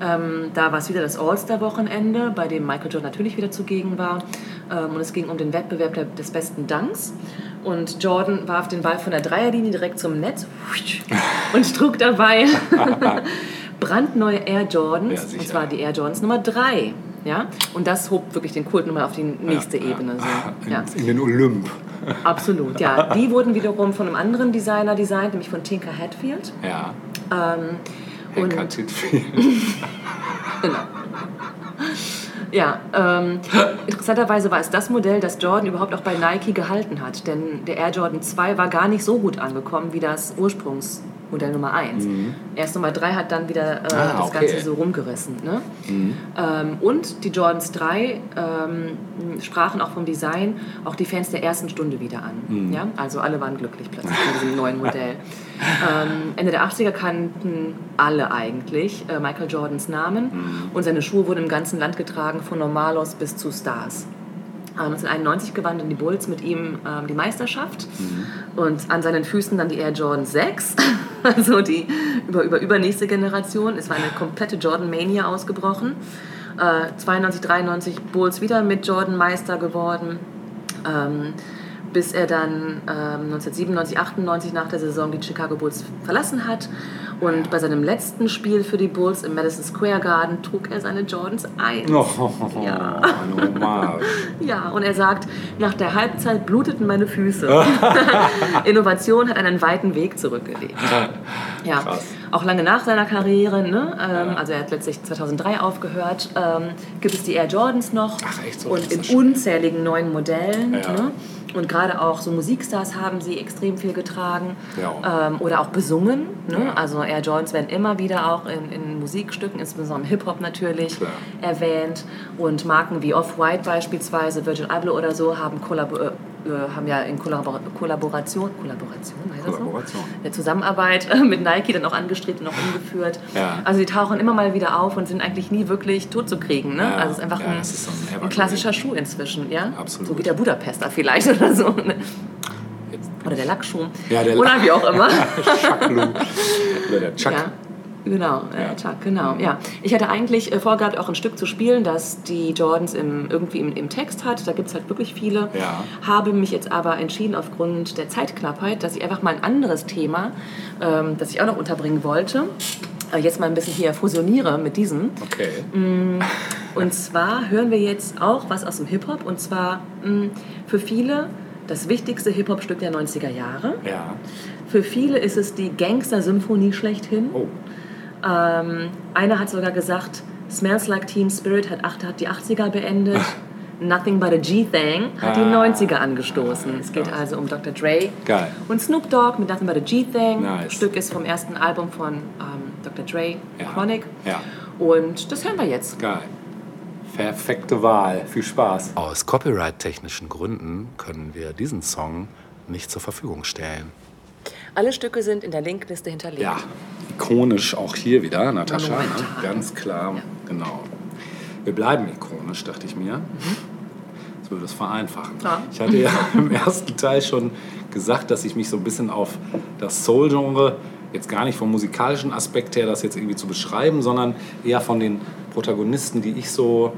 Ähm, da war es wieder das All-Star-Wochenende, bei dem Michael Jordan natürlich wieder zugegen war. Ähm, und es ging um den Wettbewerb der, des besten Dunks. Und Jordan warf den Ball von der Dreierlinie direkt zum Netz und trug dabei brandneue Air Jordans, Ja, und zwar die Air Jordans Nummer 3. Ja? Und das hob wirklich den Kult nochmal auf die nächste Ebene. So. In, Ja. in den Olymp. Absolut, ja. Die wurden wiederum von einem anderen Designer designt, nämlich von Tinker Hatfield. Ja. Ähm, und, Henker Titfield. genau. Ja, ähm, interessanterweise war es das Modell, das Jordan überhaupt auch bei Nike gehalten hat. Denn der Air Jordan 2 war gar nicht so gut angekommen wie das Ursprungsmodell Nummer 1. Erst Nummer 3 hat dann wieder äh, Ah, das okay. Ganze so rumgerissen. Ne? Ähm, und die Jordans 3 ähm, sprachen auch vom Design auch die Fans der ersten Stunde wieder an. Ja? Also alle waren glücklich plötzlich mit diesem neuen Modell. Ähm, Ende der 80er kannten alle eigentlich äh, Michael Jordans Namen und seine Schuhe wurden im ganzen Land getragen, von Normalos bis zu Stars. Ähm, 1991 gewann dann die Bulls mit ihm ähm, die Meisterschaft und an seinen Füßen dann die Air Jordan 6, also die über, über übernächste Generation. Es war eine komplette Jordan Mania ausgebrochen. Äh, 92, 93 Bulls wieder mit Jordan Meister geworden. Ähm, bis er dann ähm, 1997, 98 nach der Saison die Chicago Bulls verlassen hat Und bei seinem letzten Spiel für die Bulls im Madison Square Garden trug er seine Jordans ein. Oh, Ja. eine Hommage. Ja, und er sagt, nach der Halbzeit bluteten meine Füße. Innovation hat einen weiten Weg zurückgelegt. Ja, Krass. auch lange nach seiner Karriere, ne? ähm, also er hat letztlich 2003 aufgehört, ähm, gibt es die Air Jordans noch Ach, echt so? und in unzähligen neuen Modellen. Ja. Ne? Und gerade auch so Musikstars haben sie extrem viel getragen Ja. ähm, oder auch besungen. Ne? Ja. Also Air Jordans werden immer wieder auch in, in Musikstücken, insbesondere im Hip-Hop natürlich, Klar. erwähnt. Und Marken wie Off-White beispielsweise, Virgil Abloh oder so, haben, kollabo äh, haben ja in Kollabor Kollaboration, Kollaboration, heißt das so? Kollaboration. Der Zusammenarbeit äh, mit Nike dann auch angestrebt und auch umgeführt. Ja. Also die tauchen immer mal wieder auf und sind eigentlich nie wirklich tot zu kriegen. Ne? Ja. Also es ist einfach Ja, ein, ist ein ein klassischer Schuh inzwischen. Ja? Absolut. So wie der Budapester vielleicht oder so. ne? Oder der Lackschuh. Ja, der oder wie auch immer. Oder der Chuck. Ja, genau, äh, Chuck, genau. Ja. Ich hatte eigentlich äh, vorgehabt, auch ein Stück zu spielen, das die Jordans im, irgendwie im, im Text hat. Da gibt es halt wirklich viele. Ja. Habe mich jetzt aber entschieden, aufgrund der Zeitknappheit, dass ich einfach mal ein anderes Thema, ähm, das ich auch noch unterbringen wollte, äh, jetzt mal ein bisschen hier fusioniere mit diesem. Okay. Und zwar hören wir jetzt auch was aus dem Hip-Hop. Und zwar mh, für viele das wichtigste Hip-Hop-Stück der 90er Jahre. Ja. Für viele ist es die Gangster-Symphonie schlechthin. Oh. Ähm, einer hat sogar gesagt, Smells Like Teen Spirit hat, acht, hat die 80er beendet. Nothing but a G-Thing hat die Ah. 90er angestoßen. Es geht krass. also um Dr. Dre Geil. und Snoop Dogg mit Nothing but a G-Thing. Nice. Stück ist vom ersten Album von ähm, Dr. Dre, Ja. Chronic. Ja. Und das hören wir jetzt. Geil. Perfekte Wahl. Viel Spaß. Aus copyright-technischen Gründen können wir diesen Song nicht zur Verfügung stellen. Alle Stücke sind in der Linkliste hinterlegt. Ja, ikonisch auch hier wieder, Natascha. Ne? Ganz klar, genau. Wir bleiben ikonisch, dachte ich mir. Das würde es vereinfachen. Ja. Ich hatte ja im ersten Teil schon gesagt, dass ich mich so ein bisschen auf das Soul-Genre, jetzt gar nicht vom musikalischen Aspekt her, das jetzt irgendwie zu beschreiben, sondern eher von den Protagonisten, die ich so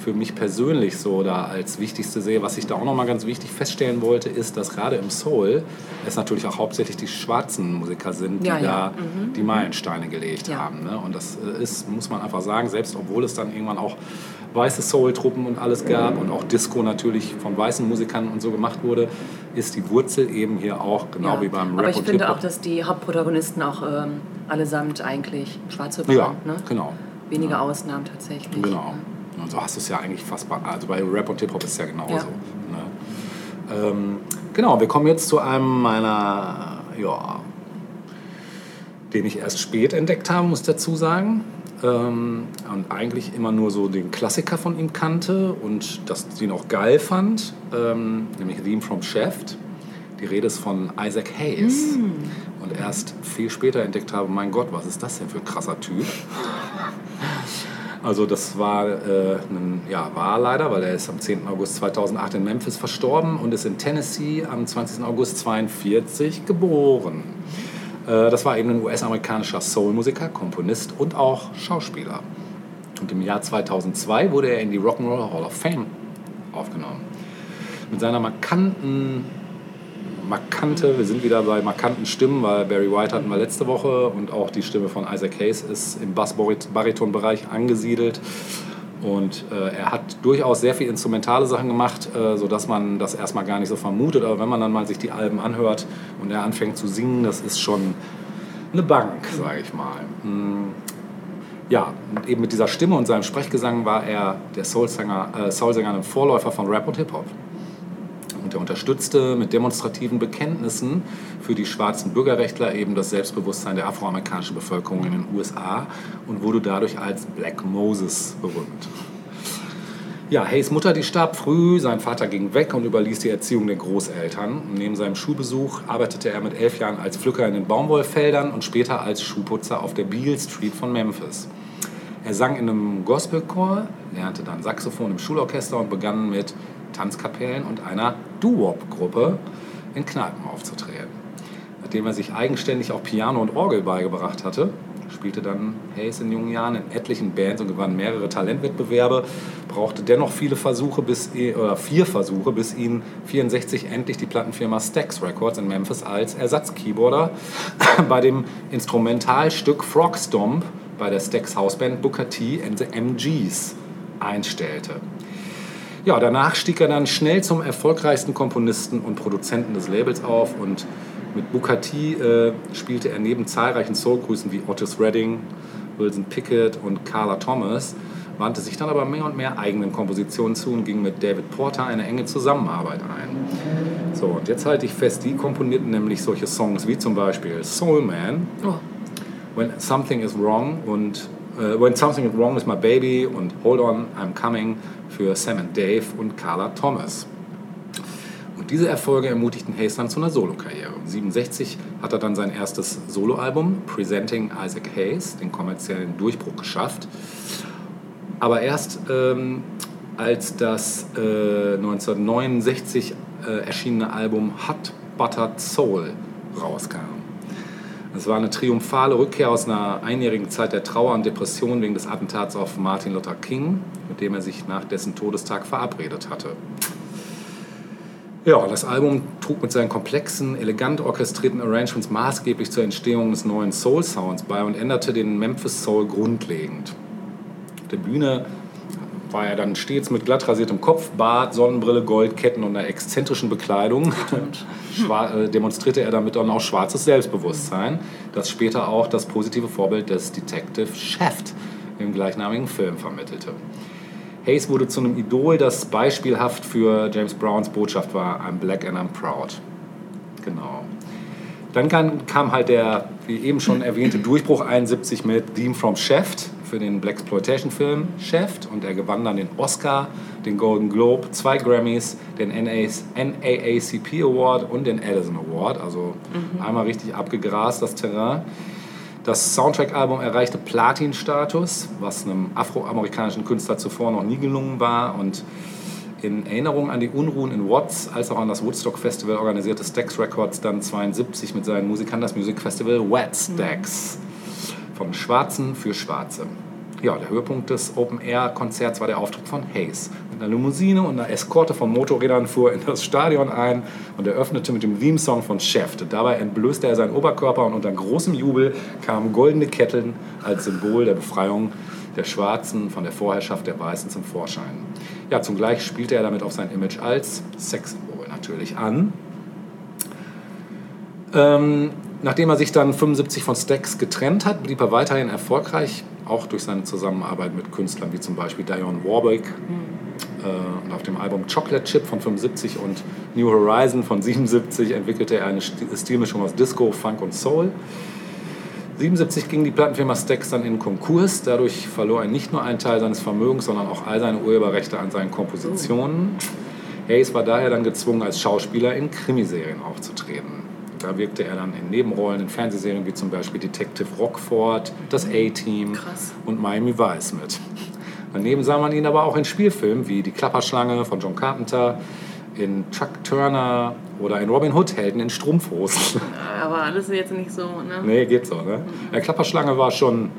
für mich persönlich so da als wichtigste sehe. Was ich da auch nochmal ganz wichtig feststellen wollte, ist, dass gerade im Soul es natürlich auch hauptsächlich die schwarzen Musiker sind, die Ja, da ja. die Meilensteine gelegt Ja. haben. Ne? Und das äh, ist, muss man einfach sagen, selbst obwohl es dann irgendwann auch weiße Soul-Truppen und alles gab und auch Disco natürlich von weißen Musikern und so gemacht wurde, ist die Wurzel eben hier auch, genau Ja. wie beim Aber Rap ich und finde auch, dass die Hauptprotagonisten auch ähm, allesamt eigentlich schwarze ja, waren. Ne? genau. Wenige Ausnahmen tatsächlich. Genau. Und so hast du es ja eigentlich fast bei, also bei Rap und Hip-Hop ist es ja genauso. Ja. Ne? Ähm, genau, wir kommen jetzt zu einem meiner, ja, den ich erst spät entdeckt habe, muss ich dazu sagen. Ähm, und eigentlich immer nur so den Klassiker von ihm kannte und das ihn auch geil fand, ähm, nämlich Theme from Shaft. Die Rede ist von Isaac Hayes. Und erst viel später entdeckt habe, mein Gott, was ist das denn für ein krasser Typ? Also das war, äh, ein, ja, war leider, weil er ist am 10. August 2008 in Memphis verstorben und ist in Tennessee am 20. August 42 geboren. Äh, das war eben ein US-amerikanischer Soul-Musiker, Komponist und auch Schauspieler. Und im Jahr 2002 wurde er in die Rock'n'Roll Hall of Fame aufgenommen. Mit seiner markanten markante, wir sind wieder bei markanten Stimmen, weil Barry White hatten wir letzte Woche und auch die Stimme von Isaac Hayes ist im Bass-Bariton-Bereich angesiedelt. Und äh, er hat durchaus sehr viel instrumentale Sachen gemacht, äh, sodass man das erstmal gar nicht so vermutet. Aber wenn man dann mal sich die Alben anhört und er anfängt zu singen, das ist schon eine Bank, sage ich mal. Mm, Ja, und eben mit dieser Stimme und seinem Sprechgesang war er der Soulsänger, äh, Soulsänger ein Vorläufer von Rap und Hip-Hop. Und er unterstützte mit demonstrativen Bekenntnissen für die schwarzen Bürgerrechtler eben das Selbstbewusstsein der afroamerikanischen Bevölkerung in den USA und wurde dadurch als Black Moses berühmt. Ja, Hayes Mutter, die starb früh, sein Vater ging weg und überließ die Erziehung den Großeltern. Neben seinem Schulbesuch arbeitete er mit elf Jahren als Pflücker in den Baumwollfeldern und später als Schuhputzer auf der Beale Street von Memphis. Er sang in einem Gospelchor, lernte dann Saxophon im Schulorchester und begann mit Tanzkapellen und einer Doo-Wop-Gruppe in Kneipen aufzutreten. Nachdem er sich eigenständig auch Piano und Orgel beigebracht hatte, spielte dann Hayes in jungen Jahren in etlichen Bands und gewann mehrere Talentwettbewerbe, brauchte dennoch viele Versuche bis, oder vier Versuche, bis ihn 64 endlich die Plattenfirma Stax Records in Memphis als Ersatzkeyboarder bei dem Instrumentalstück Frog Stomp bei der Stax Hausband Booker T and the MGs einstellte. Ja, danach stieg er dann schnell zum erfolgreichsten Komponisten und Produzenten des Labels auf und mit Booker T äh, spielte er neben zahlreichen Soulgrüßen wie Otis Redding, Wilson Pickett und Carla Thomas, wandte sich dann aber mehr und mehr eigenen Kompositionen zu und ging mit David Porter eine enge Zusammenarbeit ein. So, und jetzt halte ich fest, die komponierten nämlich solche Songs wie zum Beispiel Soul Man, Oh, When Something is Wrong und äh, When Something is Wrong is My Baby und Hold On, I'm Coming für Sam and Dave und Carla Thomas. Und diese Erfolge ermutigten Hayes dann zu einer Solokarriere. 67 hat er dann sein erstes Soloalbum Presenting Isaac Hayes, den kommerziellen Durchbruch geschafft. Aber erst ähm, als das äh, 1969 äh, erschienene Album Hot Buttered Soul rauskam. Es war eine triumphale Rückkehr aus einer einjährigen Zeit der Trauer und Depression wegen des Attentats auf Martin Luther King, mit dem er sich nach dessen Todestag verabredet hatte. Ja, das Album trug mit seinen komplexen, elegant orchestrierten Arrangements maßgeblich zur Entstehung des neuen Soul-Sounds bei und änderte den Memphis Soul grundlegend. Auf der Bühne war er dann stets mit glatt rasiertem Kopf, Bart, Sonnenbrille, Goldketten und einer exzentrischen Bekleidung. Äh, demonstrierte er damit dann auch schwarzes Selbstbewusstsein, das später auch das positive Vorbild des Detective Shaft im gleichnamigen Film vermittelte. Hayes wurde zu einem Idol, das beispielhaft für James Browns Botschaft war: I'm black and I'm proud. Genau. Dann kam, kam halt der, wie eben schon erwähnte, Durchbruch 71 mit Theme from Shaft für den Black Exploitation Film Shaft und er gewann dann den Oscar, den Golden Globe, zwei Grammys, den NAACP Award und den Edison Award. Also einmal richtig abgegrast das Terrain. Das Soundtrack-Album erreichte Platin-Status, was einem afroamerikanischen Künstler zuvor noch nie gelungen war und in Erinnerung an die Unruhen in Watts, als auch an das Woodstock Festival organisierte Stax Records dann 72 mit seinen Musikern das Music Festival Wet Stax. Von Schwarzen für Schwarze. Ja, der Höhepunkt des Open-Air-Konzerts war der Auftritt von Hayes. Mit einer Limousine und einer Eskorte von Motorrädern fuhr er in das Stadion ein und eröffnete mit dem Theme-Song von Shaft. Dabei entblößte er seinen Oberkörper und unter großem Jubel kamen goldene Ketten als Symbol der Befreiung der Schwarzen von der Vorherrschaft der Weißen zum Vorschein. Ja, zugleich spielte er damit auf sein Image als Sexsymbol natürlich an. Ähm, nachdem er sich dann 75 von Stax getrennt hat, blieb er weiterhin erfolgreich, auch durch seine Zusammenarbeit mit Künstlern wie zum Beispiel Dionne Warwick. Äh, und auf dem Album Chocolate Chip von 75 und New Horizon von 77 entwickelte er eine Sti- Stilmischung aus Disco, Funk und Soul. 77 ging die Plattenfirma Stax dann in Konkurs. Dadurch verlor er nicht nur einen Teil seines Vermögens, sondern auch all seine Urheberrechte an seinen Kompositionen. Hayes war daher dann gezwungen, als Schauspieler in Krimiserien aufzutreten. Da wirkte er dann in Nebenrollen in Fernsehserien wie zum Beispiel Detective Rockford, das A-Team und Miami Vice mit. Daneben sah man ihn aber auch in Spielfilmen wie Die Klapperschlange von John Carpenter, in Chuck Turner oder in Robin Hood Helden in Strumpfhosen. aber alles jetzt nicht so, ne? Nee, geht so, ne? Der Klapperschlange war schon,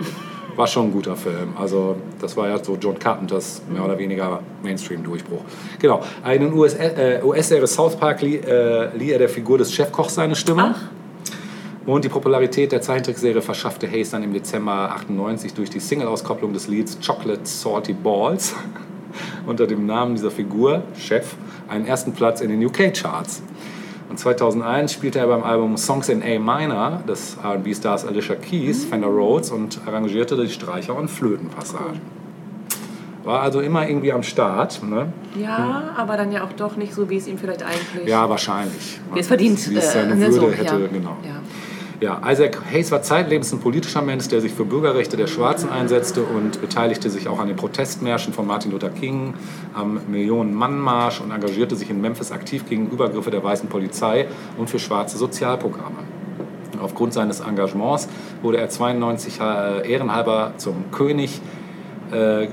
war schon ein guter Film. Also, das war ja so John Carpenters mehr oder weniger Mainstream-Durchbruch. Genau. In den US äh, US-Serie South Park lieh, äh, lieh er der Figur des Chefkochs seine Stimme. Ach. Und die Popularität der Zeichentrickserie verschaffte Hayes dann im Dezember 98 durch die Single-Auskopplung des Lieds Chocolate Salty Balls unter dem Namen dieser Figur, Chef, einen ersten Platz in den UK-Charts. Und 2001 spielte er beim Album Songs in A Minor des R&B-Stars Alicia Keys Fender Rhodes und arrangierte die Streicher- und Flötenpassagen. War also immer irgendwie am Start. Ne? Ja, aber dann ja auch doch nicht so, wie es ihm vielleicht eigentlich Ja, wahrscheinlich. wie es verdient. Wie es seine ne, Würde so, hätte, ja. genau. Ja. Ja, Isaac Hayes war zeitlebens ein politischer Mensch, der sich für Bürgerrechte der Schwarzen einsetzte und beteiligte sich auch an den Protestmärschen von Martin Luther King, am Millionen-Mann-Marsch und engagierte sich in Memphis aktiv gegen Übergriffe der weißen Polizei und für schwarze Sozialprogramme. Aufgrund seines Engagements wurde er 92 äh, ehrenhalber zum König äh,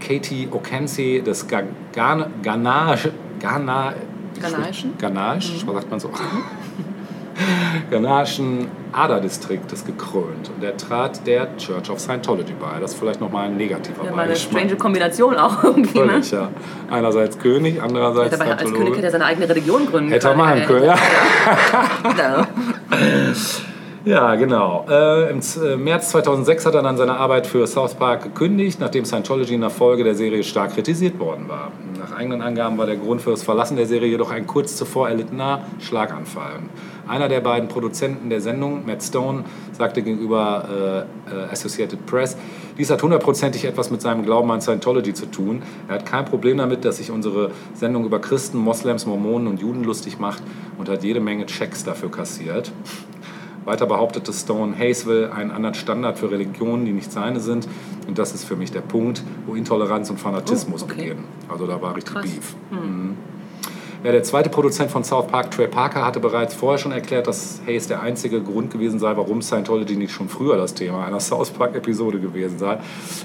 Katie Okensi des Ga Ghana, Ghana, Ghana, Ghanaischen? Ghanaisch, Mhm. sagt man so. Ghanaischen Aderdistriktes gekrönt. Und er trat der Church of Scientology bei. Das ist vielleicht nochmal ein negativer Ja, mal eine strange Kombination auch irgendwie, ne? Völlig, ja. Einerseits König, andererseits Dabei als Scientologe. König hätte er seine eigene Religion gründen Hätte er können. machen können, ja. ja. Ja, genau. Äh, Im äh, März 2006 hat er dann seine Arbeit für South Park gekündigt, nachdem Scientology in der Folge der Serie stark kritisiert worden war. Nach eigenen Angaben war der Grund für das Verlassen der Serie jedoch ein kurz zuvor erlittener Schlaganfall. Einer der beiden Produzenten der Sendung, Matt Stone, sagte gegenüber äh, äh, Associated Press, dies hat hundertprozentig etwas mit seinem Glauben an Scientology zu tun. Er hat kein Problem damit, dass sich unsere Sendung über Christen, Moslems, Mormonen und Juden lustig macht und hat jede Menge Checks dafür kassiert. Weiter behauptete Stone, Hayes will einen anderen Standard für Religionen, die nicht seine sind. Und das ist für mich der Punkt, wo Intoleranz und Fanatismus Oh, okay. beginnen. Also da war richtig Krass. Beef. Mhm. Ja, der zweite Produzent von South Park, Trey Parker, hatte bereits vorher schon erklärt, dass Hayes der einzige Grund gewesen sei, warum Scientology nicht schon früher das Thema einer South Park-Episode gewesen sei.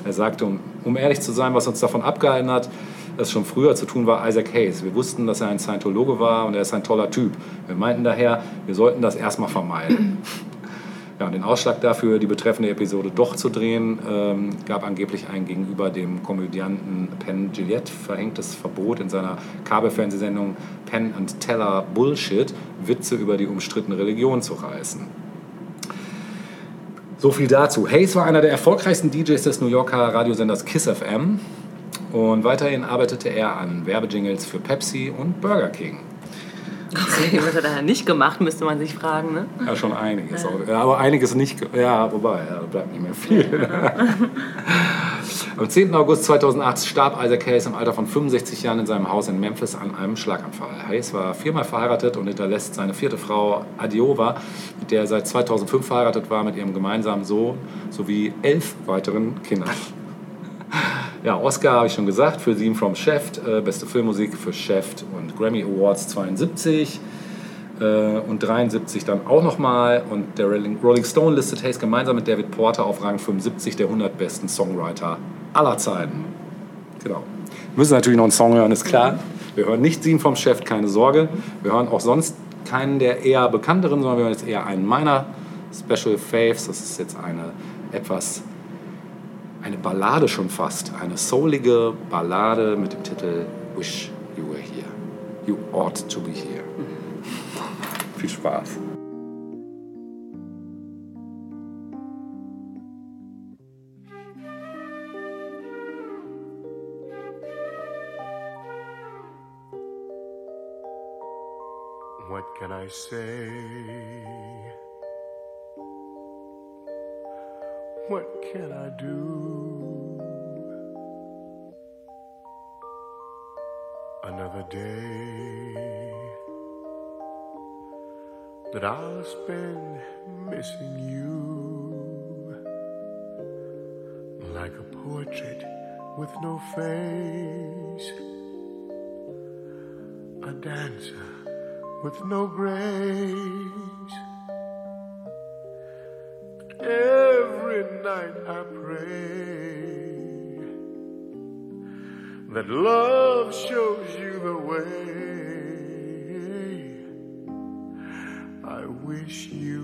Er sagte, um, um ehrlich zu sein, was uns davon abgehalten hat, das schon früher zu tun war Isaac Hayes. Wir wussten, dass er ein Scientologe war und er ist ein toller Typ. Wir meinten daher, wir sollten das erstmal vermeiden. Ja, den Ausschlag dafür, die betreffende Episode doch zu drehen, ähm, gab angeblich ein gegenüber dem Komödianten Penn Gillette verhängtes Verbot in seiner Kabelfernsehsendung Penn and Teller Bullshit, Witze über die umstrittene Religion zu reißen. So viel dazu. Hayes war einer der erfolgreichsten DJs des New Yorker Radiosenders Kiss FM und weiterhin arbeitete er an Werbejingles für Pepsi und Burger King. Okay, was hat er da nicht gemacht, müsste man sich fragen, ne? Ja, schon einiges. Ja, aber einiges nicht. Ja, wobei, ja, da bleibt nicht mehr viel. Am 10. August 2008 starb Isaac Hayes im Alter von 65 Jahren in seinem Haus in Memphis an einem Schlaganfall. Hayes war viermal verheiratet und hinterlässt seine vierte Frau Adiova, mit der er seit 2005 verheiratet war, mit ihrem gemeinsamen Sohn sowie elf weiteren Kindern. Ja, Oscar habe ich schon gesagt, für Theme from Chef, äh, beste Filmmusik für Chef und Grammy Awards 72 äh, und 73 dann auch nochmal. Und der Rolling Stone listet Hayes gemeinsam mit David Porter auf Rang 75 der 100 besten Songwriter aller Zeiten. Genau. Wir müssen natürlich noch einen Song hören, ist klar. Wir hören nicht Theme vom Chef, keine Sorge. Wir hören auch sonst keinen der eher bekannteren, sondern wir hören jetzt eher einen meiner Special Faves. Das ist jetzt eine etwas eine Ballade schon fast, eine soulige Ballade mit dem Titel Wish You Were Here. You Ought to Be Here. Viel Spaß. What can I say? What can I do? Another day that I'll spend missing you like a portrait with no face a dancer with no grace. Night I pray that love shows you the way. I wish you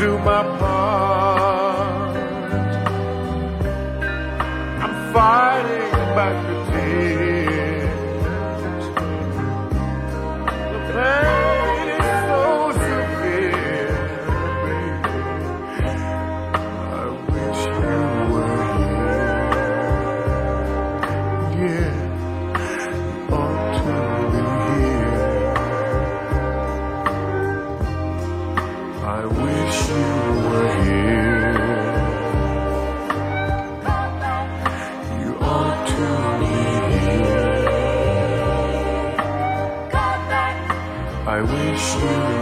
do my part. You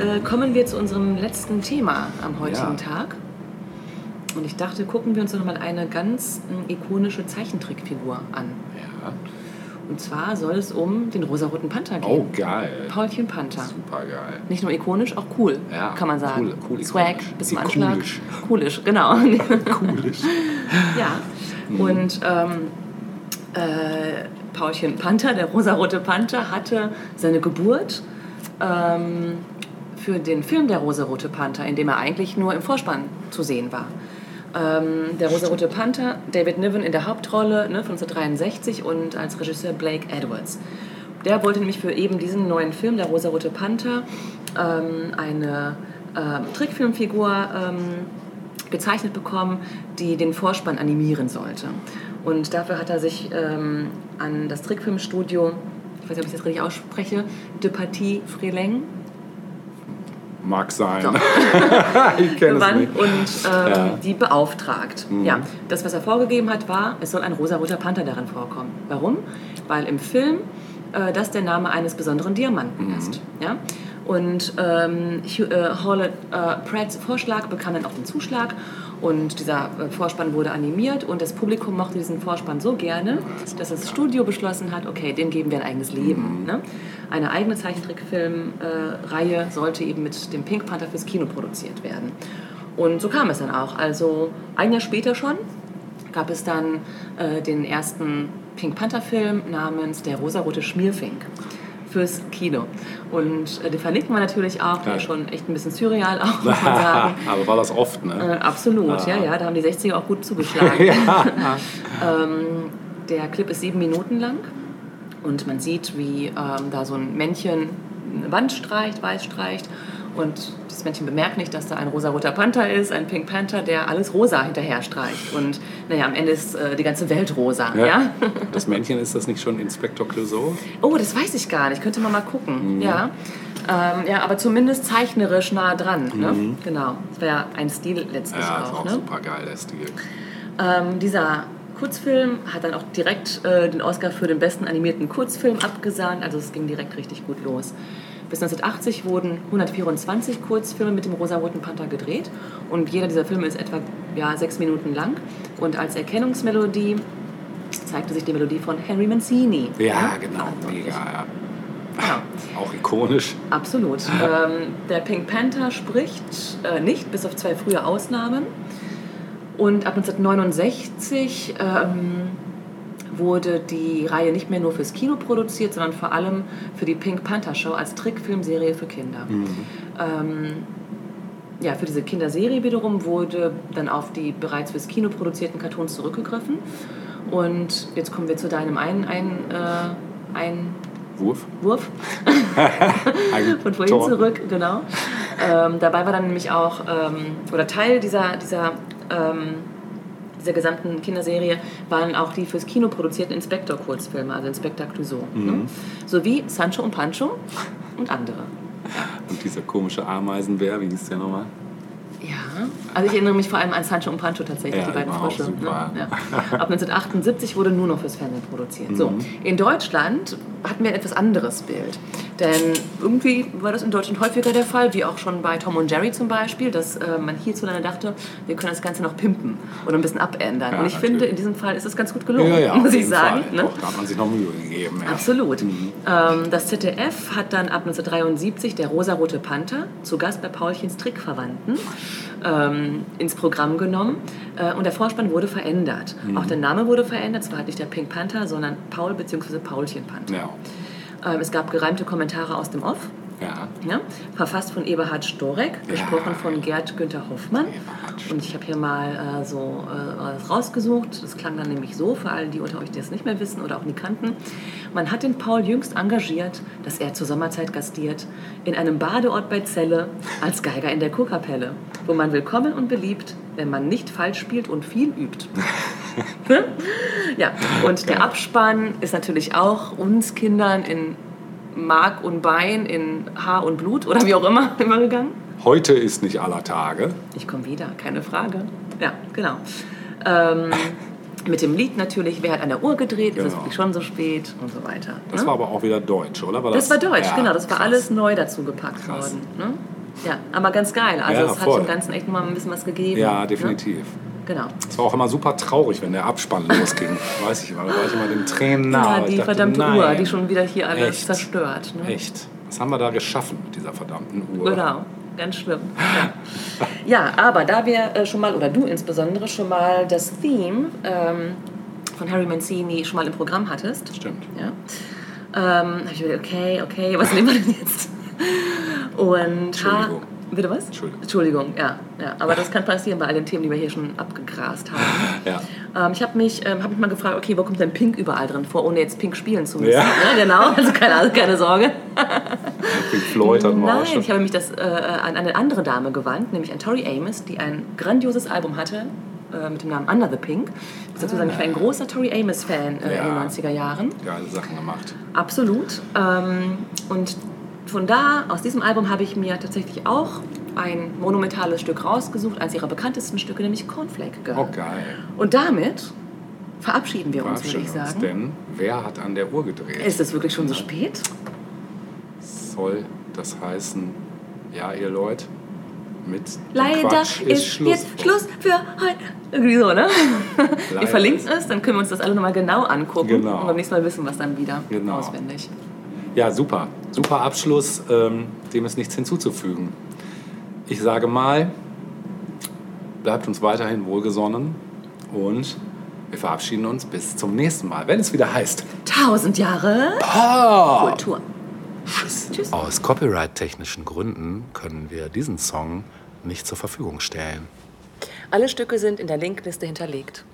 äh, kommen wir zu unserem letzten Thema am heutigen Ja. Tag. Und ich dachte, gucken wir uns doch noch mal eine ganz äh, ikonische Zeichentrickfigur an. Ja. Und zwar soll es um den rosaroten Panther gehen. Oh, geil. Paulchen Panther. Super geil. Nicht nur ikonisch, auch cool, Ja, kann man sagen. cool, cool, Swag, ikonisch. bis zum Ikulisch. Anschlag. Coolisch, genau. Coolisch. ja. Und ähm, äh, Paulchen Panther, der rosarote Panther, hatte seine Geburt ähm, für den Film Der rosarote Panther, in dem er eigentlich nur im Vorspann zu sehen war. Ähm, der rosarote Panther, David Niven in der Hauptrolle ne, von 1963 und als Regisseur Blake Edwards. Der wollte nämlich für eben diesen neuen Film, Der rosarote Panther, ähm, eine ähm, Trickfilmfigur ähm, gezeichnet bekommen, die den Vorspann animieren sollte. Und dafür hat er sich ähm, an das Trickfilmstudio, ich weiß nicht, ob ich das richtig ausspreche, De Paty Freleng Mag sein. Ich kenne es nicht. und ähm, Ja. die beauftragt. Ja, das, was er vorgegeben hat, war, es soll ein rosaroter Panther darin vorkommen. Warum? Weil im Film äh, das der Name eines besonderen Diamanten ist. Ja? Und ähm, Hugh, äh, Hewlett äh, Pratts Vorschlag bekam dann auch den Zuschlag und dieser äh, Vorspann wurde animiert und das Publikum mochte diesen Vorspann so gerne, dass das Studio beschlossen hat, okay, dem geben wir ein eigenes Leben. Ne? Eine eigene Zeichentrickfilmreihe sollte eben mit dem Pink Panther fürs Kino produziert werden. Und so kam es dann auch. Also ein Jahr später schon gab es dann äh, den ersten Pink Panther Film namens Der rosarote Schmierfink fürs Kino. Und äh, den verlinken wir natürlich auch, der Ja. schon echt ein bisschen surreal auch, muss man sagen. Aber war das oft, Äh, ne? absolut, ja, ja, da haben die 60er auch gut zugeschlagen. Ähm, der Clip ist sieben Minuten lang und man sieht, wie ähm, da so ein Männchen eine Wand streicht, weiß streicht. Und das Männchen bemerkt nicht, dass da ein rosa-roter Panther ist, ein Pink Panther, der alles rosa hinterher streicht. Und naja, am Ende ist äh, die ganze Welt rosa. Ja. Das Männchen, ist das nicht schon Inspektor Clouseau? Oh, das weiß ich gar nicht. Könnte man mal gucken. Ja. Ähm, ja, aber zumindest zeichnerisch nah dran. Ne? Genau. Das wäre ja ein Stil letztlich Ja, ist auch. auch ne? super geil, der Stil. Ähm, dieser Kurzfilm hat dann auch direkt äh, den Oscar für den besten animierten Kurzfilm abgesahnt. Also es ging direkt richtig gut los. Bis 1980 wurden 124 Kurzfilme mit dem rosa-roten Panther gedreht. Und jeder dieser Filme ist etwa ja, sechs Minuten lang. Und als Erkennungsmelodie zeigte sich die Melodie von Henry Mancini. Ja, genau, mega, ja. Genau. Auch ikonisch. Absolut. Ähm, der Pink Panther spricht äh, nicht, bis auf zwei frühe Ausnahmen. Und ab 1969 ähm, wurde die Reihe nicht mehr nur fürs Kino produziert, sondern vor allem für die Pink Panther Show als Trickfilmserie für Kinder. Ähm, ja, für diese Kinderserie wiederum wurde dann auf die bereits fürs Kino produzierten Cartoons zurückgegriffen. Und jetzt kommen wir zu deinem einen, ein, äh, ein Wurf. Wurf von vorhin Tor. zurück, genau. Ähm, dabei war dann nämlich auch, ähm, oder Teil dieser, dieser, ähm, dieser gesamten Kinderserie waren auch die fürs Kino produzierten Inspektor-Kurzfilme, also Inspektor Clouseau. Ne? Sowie Sancho und Pancho und andere. Und dieser komische Ameisenbär, wie hieß der nochmal? Ja, also ich erinnere mich vor allem an Sancho und Pancho tatsächlich, Ja, die beiden auch Frösche. Ne? Ja. Ab 1978 wurde nur noch fürs Fernsehen produziert. So, Mhm. in Deutschland hatten wir ein etwas anderes Bild. Denn irgendwie war das in Deutschland häufiger der Fall, wie auch schon bei Tom und Jerry zum Beispiel, dass äh, man hierzulande dachte, wir können das Ganze noch pimpen oder ein bisschen abändern. Ja, und ich natürlich. finde, in diesem Fall ist es ganz gut gelungen, muss ich sagen. Ne? Doch, da hat man sich noch Mühe gegeben. Absolut. Ähm, das ZDF hat dann ab 1973 der rosarote Panther, zu Gast bei Paulchens Trickverwandten, ähm, ins Programm genommen. Äh, und der Vorspann wurde verändert. Auch der Name wurde verändert. Es war halt nicht der Pink Panther, sondern Paul bzw. Paulchen Panther. Ja. Ähm, es gab gereimte Kommentare aus dem Off. Ja. Ja, verfasst von Eberhard Storek, gesprochen von Gerd Günther Hoffmann. Und ich habe hier mal äh, so äh, was rausgesucht. Das klang dann nämlich so, für alle, die unter euch, die das nicht mehr wissen oder auch nie kannten. Man hat den Paul jüngst engagiert, dass er zur Sommerzeit gastiert, in einem Badeort bei Celle als Geiger in der Kurkapelle, wo man willkommen und beliebt, wenn man nicht falsch spielt und viel übt. ja, und der Abspann ist natürlich auch uns Kindern in Mark und Bein, in Haar und Blut oder wie auch immer übergegangen. Heute ist nicht aller Tage. Ich komme wieder, keine Frage. Ja, genau. Ähm, mit dem Lied natürlich, wer hat an der Uhr gedreht, ist es Genau. wirklich schon so spät und so weiter. Das ne? war aber auch wieder deutsch, oder? War das war deutsch, Ja, genau. Das war krass. alles neu dazu gepackt Krass. worden. Ne? Ja, aber ganz geil. Also Ja, es hat voll. dem Ganzen echt nochmal ein bisschen was gegeben. Ja, Ne? Genau. Es war auch immer super traurig, wenn der Abspann losging. Weiß ich immer, da war ich immer den Tränen nah. Ja, die dachte, verdammte nein, Uhr, die schon wieder hier alles Echt? zerstört. Ne? Echt. Was haben wir da geschaffen mit dieser verdammten Uhr? Genau, ganz schlimm. Ja, ja aber da wir äh, schon mal, oder du insbesondere, schon mal das Theme ähm, von Harry Mancini schon mal im Programm hattest, Stimmt. ja, ähm, habe ich mir gedacht, okay, okay, was nehmen wir denn jetzt? Und Entschuldigung. Bitte was? Entschuldigung. Entschuldigung, ja, ja. Aber das kann passieren bei all den Themen, die wir hier schon abgegrast haben. Ja. Ähm, ich habe mich, ähm, hab mich mal gefragt, okay, wo kommt denn Pink überall drin vor, ohne jetzt Pink spielen zu müssen? Ja. Ne, genau, also keine, also keine Sorge. Pink Floyd auch Nein, ich habe mich das äh, an eine andere Dame gewandt, nämlich an Tori Amos, die ein grandioses Album hatte äh, mit dem Namen Under the Pink. Ich muss dazu sagen, ich war ein großer Tori Amos-Fan äh, Ja. in den 90er Jahren. Geile Sachen gemacht. Absolut. Ähm, und von da, aus diesem Album, habe ich mir tatsächlich auch ein monumentales Stück rausgesucht, eines ihrer bekanntesten Stücke, nämlich Cornflake Girl. Oh, geil. Und damit verabschieden wir uns, würde ich Verabschieden uns, sagen. Denn wer hat an der Uhr gedreht? Ist es wirklich schon so spät? Soll das heißen, ja, ihr Leute, mit Leider Quatsch ist, Schluss. jetzt Schluss für heute. Irgendwie so, ne? Wir Leider verlinken ist- es, dann können wir uns das alle nochmal genau angucken Genau. und beim nächsten Mal wissen wir es dann wieder Genau. auswendig. Ja, super. Super Abschluss. Ähm, dem ist nichts hinzuzufügen. Ich sage mal, bleibt uns weiterhin wohlgesonnen und wir verabschieden uns bis zum nächsten Mal, wenn es wieder heißt Tausend Jahre Pa! Kultur. Tschüss. Tschüss. Aus copyright-technischen Gründen können wir diesen Song nicht zur Verfügung stellen. Alle Stücke sind in der Linkliste hinterlegt.